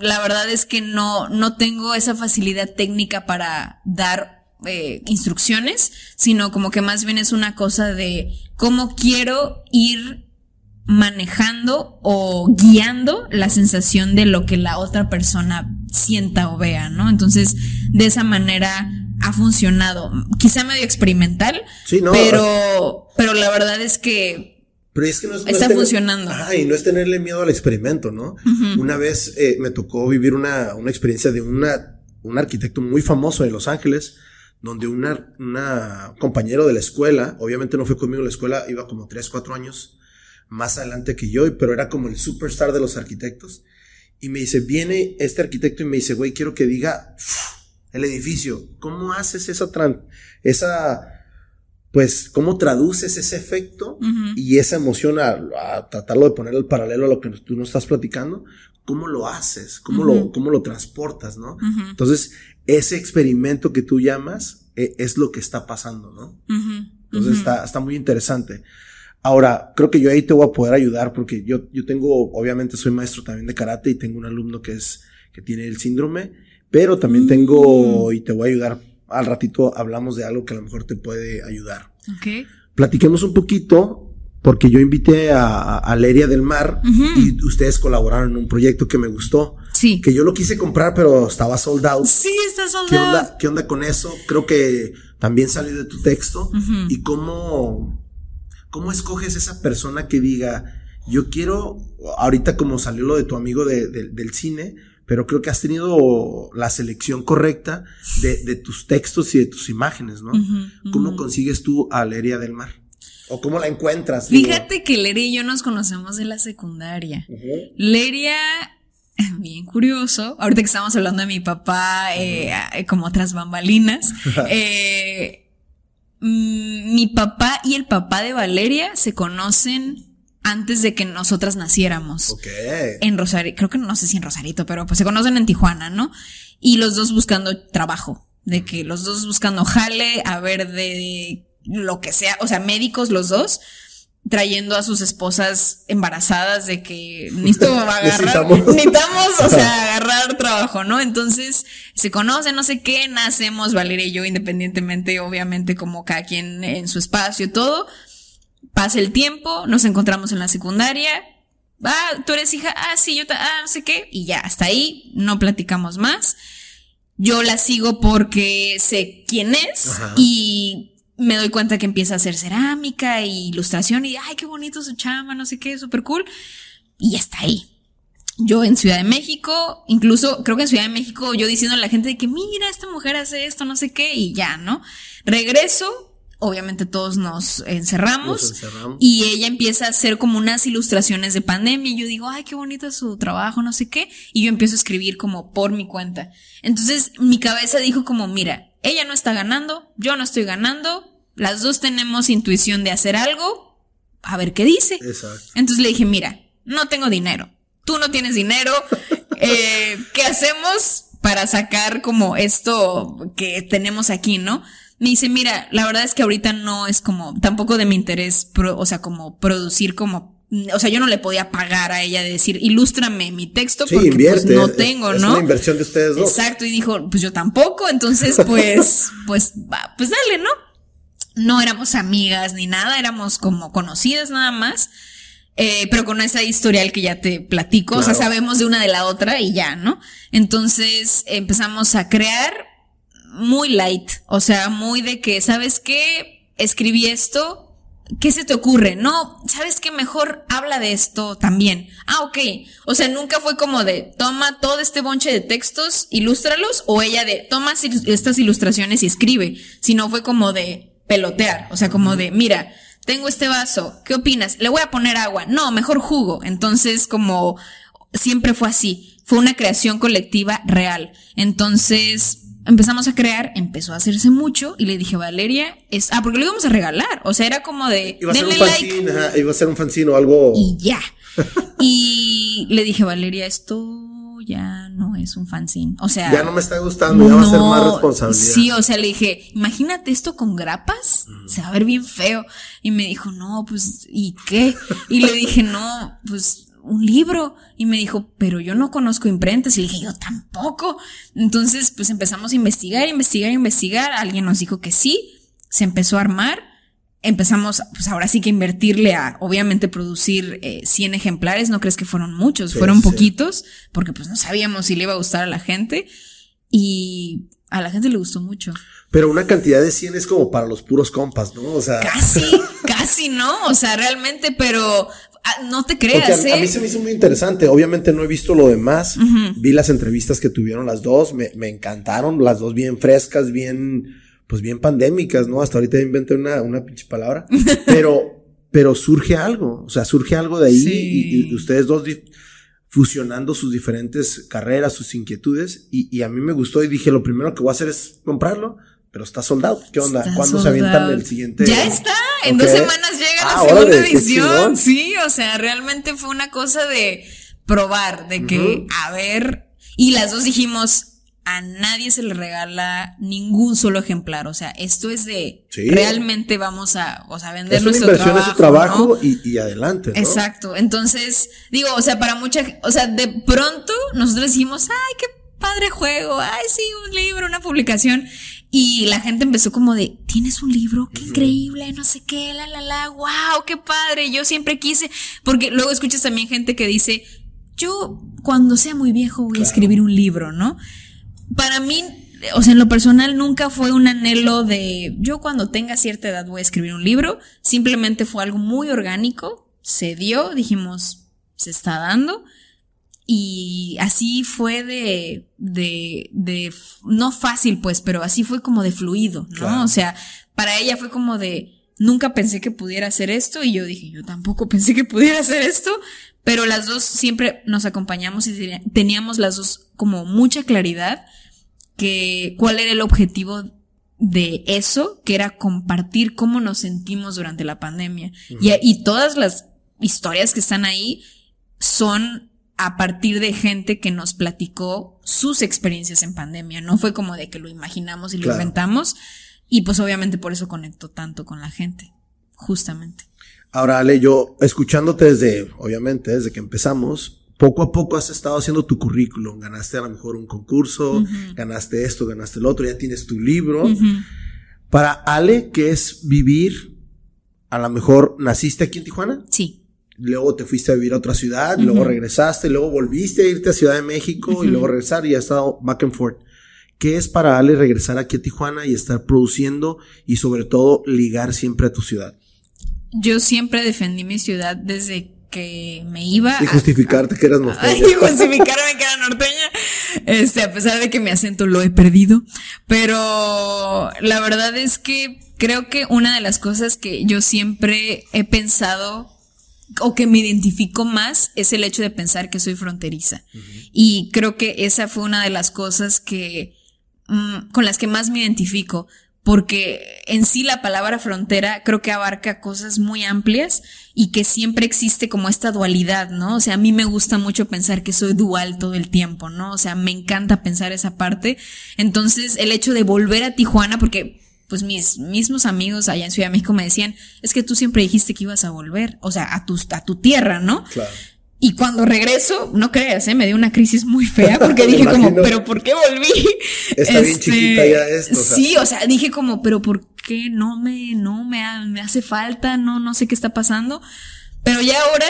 B: la verdad es que no, no tengo esa facilidad técnica para dar eh, instrucciones, sino como que más bien es una cosa de cómo quiero ir manejando o guiando la sensación de lo que la otra persona sienta o vea, ¿no? Entonces, de esa manera ha funcionado. Quizá medio experimental, sí, no, pero, pero la verdad es que
A: pero es que no es,
B: Está funcionando.
A: y no es tenerle miedo al experimento, ¿no? Una vez eh, me tocó vivir una, una experiencia de una, un arquitecto muy famoso de Los Ángeles, donde una, una compañero de la escuela, obviamente no fue conmigo en la escuela, iba como 3, 4 años más adelante que yo, pero era como el superstar de los arquitectos. Y me dice, viene este arquitecto y me dice, güey, quiero que diga el edificio. ¿Cómo haces esa, esa pues, ¿cómo traduces ese efecto y esa emoción a, tratarlo de poner el paralelo a lo que tú nos estás platicando? ¿Cómo lo haces? ¿Cómo, lo, cómo lo transportas, no? Entonces, ese experimento que tú llamas e, es lo que está pasando, ¿no? Entonces, está, está muy interesante. Ahora, creo que yo ahí te voy a poder ayudar porque yo, yo tengo, obviamente soy maestro también de karate y tengo un alumno que es, que tiene el síndrome, pero también tengo, mm. y te voy a ayudar al ratito hablamos de algo que a lo mejor te puede ayudar.
B: Ok.
A: Platiquemos un poquito, porque yo invité a, a Leria del Mar y ustedes colaboraron en un proyecto que me gustó.
B: Sí.
A: Que yo lo quise comprar, pero estaba sold out.
B: Sí, está
A: ¿Qué
B: soldado.
A: onda, ¿Qué onda con eso? Creo que también salió de tu texto. ¿Y cómo, cómo escoges esa persona que diga, yo quiero, ahorita como salió lo de tu amigo de- de- del cine, pero creo que has tenido la selección correcta de, de tus textos y de tus imágenes, ¿no? ¿Cómo consigues tú a Leria del Mar? ¿O cómo la encuentras? Digo,
B: Fíjate que Leria y yo nos conocemos de la secundaria. Leria, *laughs* bien curioso, ahorita que estamos hablando de mi papá, eh, eh, como otras bambalinas, *laughs* eh, mm, mi papá y el papá de Valeria se conocen antes de que nosotras naciéramos.
A: Ok.
B: En Rosarito, creo que no sé si en Rosarito, pero pues se conocen en Tijuana, ¿no? Y los dos buscando trabajo, de que los dos buscando jale, a ver de lo que sea, o sea, médicos los dos, trayendo a sus esposas embarazadas de que necesito *laughs* agarrar,
A: Necesitamos.
B: necesitamos, o sea, *laughs* agarrar trabajo, ¿no? Entonces se conocen, no sé qué, nacemos Valeria y yo independientemente, obviamente, como cada quien en su espacio y todo. Pasa el tiempo, nos encontramos en la secundaria. Ah, tú eres hija, ah, sí, yo, ta- ah, no sé qué. Y ya, hasta ahí no platicamos más. Yo la sigo porque sé quién es
A: Ajá.
B: y me doy cuenta que empieza a hacer cerámica y ilustración y, ay, qué bonito su chama, no sé qué, súper cool. Y ya está ahí. Yo en Ciudad de México, incluso creo que en Ciudad de México yo diciendo a la gente de que mira, esta mujer hace esto, no sé qué, y ya, ¿no? Regreso, obviamente todos nos encerramos.
A: Nos encerramos.
B: Y ella empieza a hacer como unas ilustraciones de pandemia y yo digo, ay, qué bonito es su trabajo, no sé qué. Y yo empiezo a escribir como por mi cuenta. Entonces mi cabeza dijo como, mira, ella no está ganando, yo no estoy ganando, las dos tenemos intuición de hacer algo, a ver qué dice.
A: Exacto.
B: Entonces le dije, mira, no tengo dinero, tú no tienes dinero, *laughs* eh, ¿qué hacemos para sacar como esto que tenemos aquí, no? Me dice, mira, la verdad es que ahorita no es como, tampoco de mi interés, pro- o sea, como producir como, o sea, yo no le podía pagar a ella de decir, ilústrame mi texto
A: Sí,
B: porque
A: invierte.
B: pues no
A: es-
B: tengo,
A: es
B: ¿no?
A: una inversión de ustedes dos.
B: Exacto, y dijo, pues yo tampoco, entonces *laughs* pues, pues, va, pues dale, ¿no? No éramos amigas ni nada, éramos como conocidas nada más, eh, pero con esa historial que ya te platico, o sea, sabemos de una de la otra y ya, ¿no? Entonces empezamos a crear muy light, o sea, muy de que, ¿sabes qué? Escribí esto, ¿Qué se te ocurre? No, ¿sabes qué? Mejor habla de esto también. Ah, ok. O sea, nunca fue como de, toma todo este bonche de textos, ilústralos, o ella de, toma estas ilustraciones y escribe. Sino fue como de pelotear. O sea, como de, mira, tengo este vaso, ¿qué opinas? Le voy a poner agua. No, mejor jugo. Entonces, como siempre fue así. Fue una creación colectiva real. Entonces, empezamos a crear, empezó a hacerse mucho y le dije, Valeria, es, ah, porque lo íbamos a regalar. O sea, era como de,
A: Iba a ser un
B: like
A: fanzine, ajá, iba a ser un fanzine o algo.
B: y ya. *laughs* y le dije, Valeria, esto ya no es un fanzine. O sea,
A: Ya no me está gustando, ya va a ser más responsabilidad.
B: Sí, o sea, le dije, imagínate esto con grapas, se va a ver bien feo. Y me dijo, no, pues, ¿y qué? Y le dije, no, pues, un libro. Y me dijo, pero yo no conozco imprentas. Y le dije, yo tampoco. Entonces, pues empezamos a investigar, investigar, investigar. Alguien nos dijo que sí. Se empezó a armar. Empezamos, pues ahora sí que invertirle a, obviamente, producir eh, 100 ejemplares. No crees que fueron muchos,
A: Sí,
B: fueron
A: sí.
B: poquitos, porque pues no sabíamos si le iba a gustar a la gente. Y a la gente le gustó mucho.
A: Pero una cantidad de 100 es como para los puros compas, ¿no? O sea,
B: Casi, *laughs* casi no, o sea, realmente, pero ah, no te creas,
A: a, a
B: ¿eh?
A: mí se me hizo muy interesante. Obviamente no he visto lo demás. Vi las entrevistas que tuvieron las dos, me, me encantaron, las dos bien frescas, bien, pues bien pandémicas, ¿no? Hasta ahorita inventé una, una pinche palabra. *laughs* Pero, pero surge algo, o sea, surge algo de ahí
B: Sí.
A: y, y ustedes dos fusionando sus diferentes carreras, sus inquietudes, y, y a mí me gustó y dije, lo primero que voy a hacer es comprarlo, pero está soldado. ¿Qué onda?
B: Está
A: ¿Cuándo se avientan el siguiente?
B: Ya está, en dos semanas llega
A: Ah,
B: la segunda
A: órale, qué
B: edición. Sí, o sea, realmente fue una cosa de probar, de que, a ver, y las dos dijimos, a nadie se le regala ningún solo ejemplar, o sea, esto es de,
A: Sí.
B: realmente vamos a, o sea, vender
A: Es una
B: nuestro
A: inversión
B: trabajo,
A: trabajo
B: ¿no?
A: y, y adelante, ¿no?
B: Exacto. Entonces, digo, o sea, para mucha, o sea, de pronto nosotros decimos, ay, qué padre juego, ay, sí, un libro, una publicación. Y la gente empezó como de, ¿tienes un libro? Qué increíble, no sé qué, la, la, la, wow, qué padre, yo siempre quise, porque luego escuchas también gente que dice, yo cuando sea muy viejo voy a escribir un libro, ¿no? Para mí, o sea, en lo personal nunca fue un anhelo de, yo cuando tenga cierta edad voy a escribir un libro, simplemente fue algo muy orgánico, se dio, dijimos, se está dando y así fue de, de, de, no fácil pues, pero así fue como de fluido, ¿no? O sea, para ella fue como de, nunca pensé que pudiera hacer esto y yo dije, yo tampoco pensé que pudiera hacer esto, pero las dos siempre nos acompañamos y teníamos las dos como mucha claridad que cuál era el objetivo de eso, que era compartir cómo nos sentimos durante la pandemia. y, y todas las historias que están ahí son a partir de gente que nos platicó sus experiencias en pandemia. No fue como de que lo imaginamos y lo inventamos. Y pues obviamente por eso conecto tanto con la gente. Justamente.
A: Ahora, Ale, yo escuchándote desde, obviamente, desde que empezamos, poco a poco has estado haciendo tu currículum. Ganaste a lo mejor un concurso, ganaste esto, ganaste el otro, ya tienes tu libro. Para Ale, ¿qué es vivir? A lo mejor naciste aquí en Tijuana.
B: Sí
A: luego te fuiste a vivir a otra ciudad, luego regresaste, luego volviste a irte a Ciudad de México y luego regresar y has estado back and forth. ¿Qué es para Ale regresar aquí a Tijuana y estar produciendo y sobre todo ligar siempre a tu ciudad?
B: Yo siempre defendí mi ciudad desde que me iba.
A: Y justificarte que eras norteña. *laughs*
B: Y justificarme que era norteña. Este, a pesar de que mi acento lo he perdido. Pero la verdad es que creo que una de las cosas que yo siempre he pensado o que me identifico más es el hecho de pensar que soy fronteriza. Y creo que esa fue una de las cosas que mm, con las que más me identifico, porque en sí la palabra frontera creo que abarca cosas muy amplias y que siempre existe como esta dualidad, ¿no? O sea, a mí me gusta mucho pensar que soy dual todo el tiempo, ¿no? O sea, me encanta pensar esa parte. Entonces, el hecho de volver a Tijuana, porque pues mis mismos amigos allá en Ciudad de México me decían, es que tú siempre dijiste que ibas a volver, o sea, a tu, a tu tierra, ¿no? Claro. Y cuando regreso, no creas, ¿eh? me dio una crisis muy fea *laughs* porque dije como, pero ¿por qué volví?
A: Está bien este, chiquita ya esto.
B: Sí, o sea, dije como, pero ¿por qué no me, no me, me hace falta? No, no sé qué está pasando. Pero ya ahora,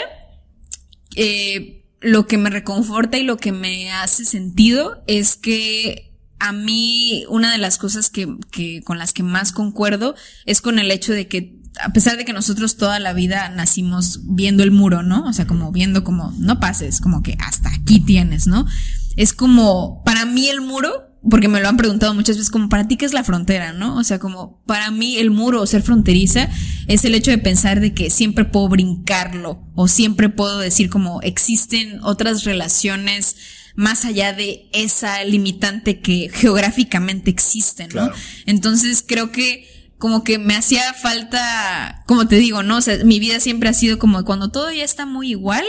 B: eh, lo que me reconforta y lo que me hace sentido es que a mí una de las cosas que, que, con las que más concuerdo es con el hecho de que a pesar de que nosotros toda la vida nacimos viendo el muro, ¿no? O sea, como viendo como no pases, como que hasta aquí tienes, ¿no? Es como para mí el muro, porque me lo han preguntado muchas veces, como para ti qué es la frontera, ¿no? O sea, como para mí el muro o ser fronteriza es el hecho de pensar de que siempre puedo brincarlo o siempre puedo decir como existen otras relaciones más allá de esa limitante que geográficamente existe, ¿no? Entonces creo que como que me hacía falta, como te digo, ¿no? O sea, mi vida siempre ha sido como cuando todo ya está muy igual,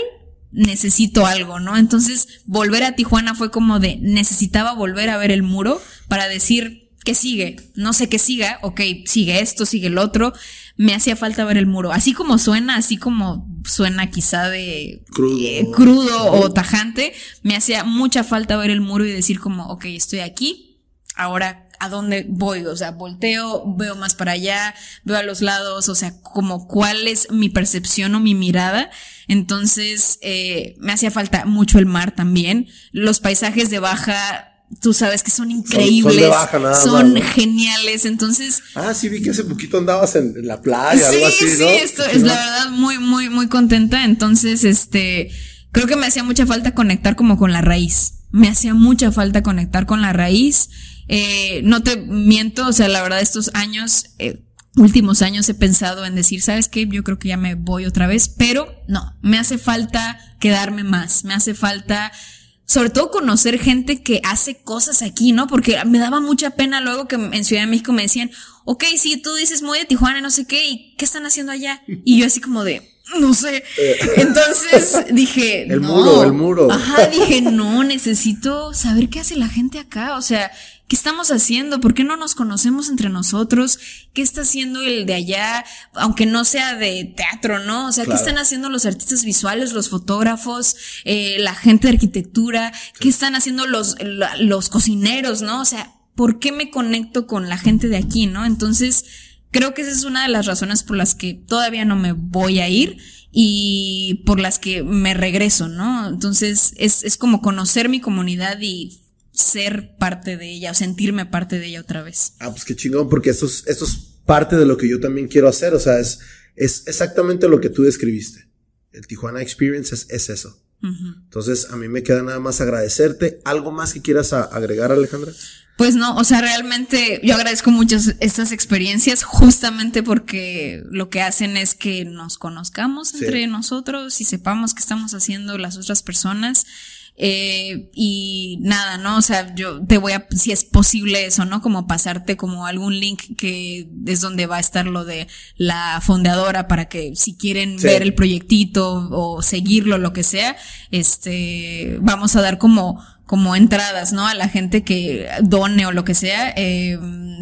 B: necesito algo, ¿no? Entonces, volver a Tijuana fue como de necesitaba volver a ver el muro para decir que sigue, no sé qué siga, ok, sigue esto, sigue el otro, me hacía falta ver el muro. Así como suena, así como suena quizá de crudo, eh, o tajante, me hacía mucha falta ver el muro y decir como, ok, estoy aquí, ahora a dónde voy, o sea, volteo, veo más para allá, veo a los lados, o sea, como cuál es mi percepción o mi mirada. Entonces, eh, me hacía falta mucho el mar también. Los paisajes de baja tú sabes que son increíbles, son, geniales, entonces...
A: Ah, sí, vi que hace poquito andabas en, la playa, algo así,
B: sí, esto es la verdad muy, muy, muy contenta, entonces, este, creo que me hacía mucha falta conectar como con la raíz, me hacía mucha falta conectar con la raíz, eh, no te miento, o sea, la verdad estos años... Eh, últimos años he pensado en decir, ¿sabes qué? Yo creo que ya me voy otra vez, pero no, me hace falta quedarme más, me hace falta sobre todo conocer gente que hace cosas aquí, ¿no? Porque me daba mucha pena luego que en Ciudad de México me decían, ok, sí, tú dices muy de Tijuana, no sé qué, ¿y qué están haciendo allá? Y yo así como de, no sé. *laughs* Entonces dije,
A: el muro, el muro.
B: Ajá, dije, no, necesito saber qué hace la gente acá, o sea, ¿Qué estamos haciendo? ¿Por qué no nos conocemos entre nosotros? ¿Qué está haciendo el de allá? Aunque no sea de teatro, ¿no? O sea, ¿qué están haciendo los artistas visuales, los fotógrafos, eh, la gente de arquitectura? ¿Qué están haciendo los, los cocineros, ¿no? O sea, ¿por qué me conecto con la gente de aquí, no? Entonces, creo que esa es una de las razones por las que todavía no me voy a ir y por las que me regreso, ¿no? Entonces, es, es como conocer mi comunidad y ser parte de ella o sentirme parte de ella otra vez.
A: Ah, pues qué chingón, porque esto es, esto es parte de lo que yo también quiero hacer, o sea, es, es exactamente lo que tú describiste. El Tijuana Experience es, es eso. Entonces, a mí me queda nada más agradecerte. ¿Algo más que quieras agregar, Alejandra?
B: Pues no, o sea, realmente yo agradezco mucho estas experiencias justamente porque lo que hacen es que nos conozcamos entre nosotros y sepamos qué estamos haciendo las otras personas eh, y nada, ¿no? O sea, yo te voy a, si es posible eso, ¿no? Como pasarte como algún link que es donde va a estar lo de la fondeadora para que si quieren ver el proyectito o seguirlo, lo que sea, este, vamos a dar como como entradas, ¿no? A la gente que done o lo que sea, eh,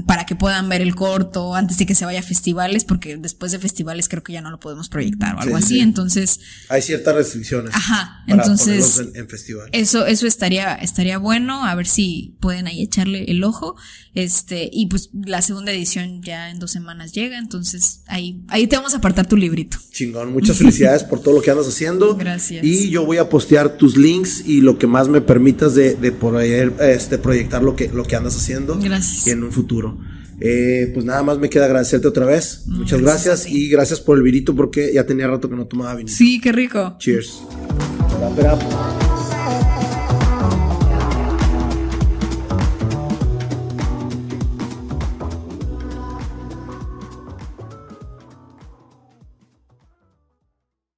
B: para que puedan ver el corto antes de que se vaya a festivales, porque después de festivales creo que ya no lo podemos proyectar o algo así, entonces...
A: Hay ciertas restricciones.
B: Ajá, entonces... En, Eso, eso estaría, estaría bueno, a ver si pueden ahí echarle el ojo, este, y pues la segunda edición ya en dos semanas llega, entonces ahí, ahí te vamos a apartar tu librito.
A: Chingón, muchas felicidades por todo lo que andas haciendo. *laughs*
B: Gracias.
A: Y yo voy a postear tus links y lo que más me permitas de, de poder este, proyectar lo que, lo que andas haciendo.
B: Gracias.
A: en un futuro. Eh, pues nada más me queda agradecerte otra vez. Muchas gracias, y gracias por el virito porque ya tenía rato que no tomaba vino.
B: Sí, qué rico.
A: Cheers.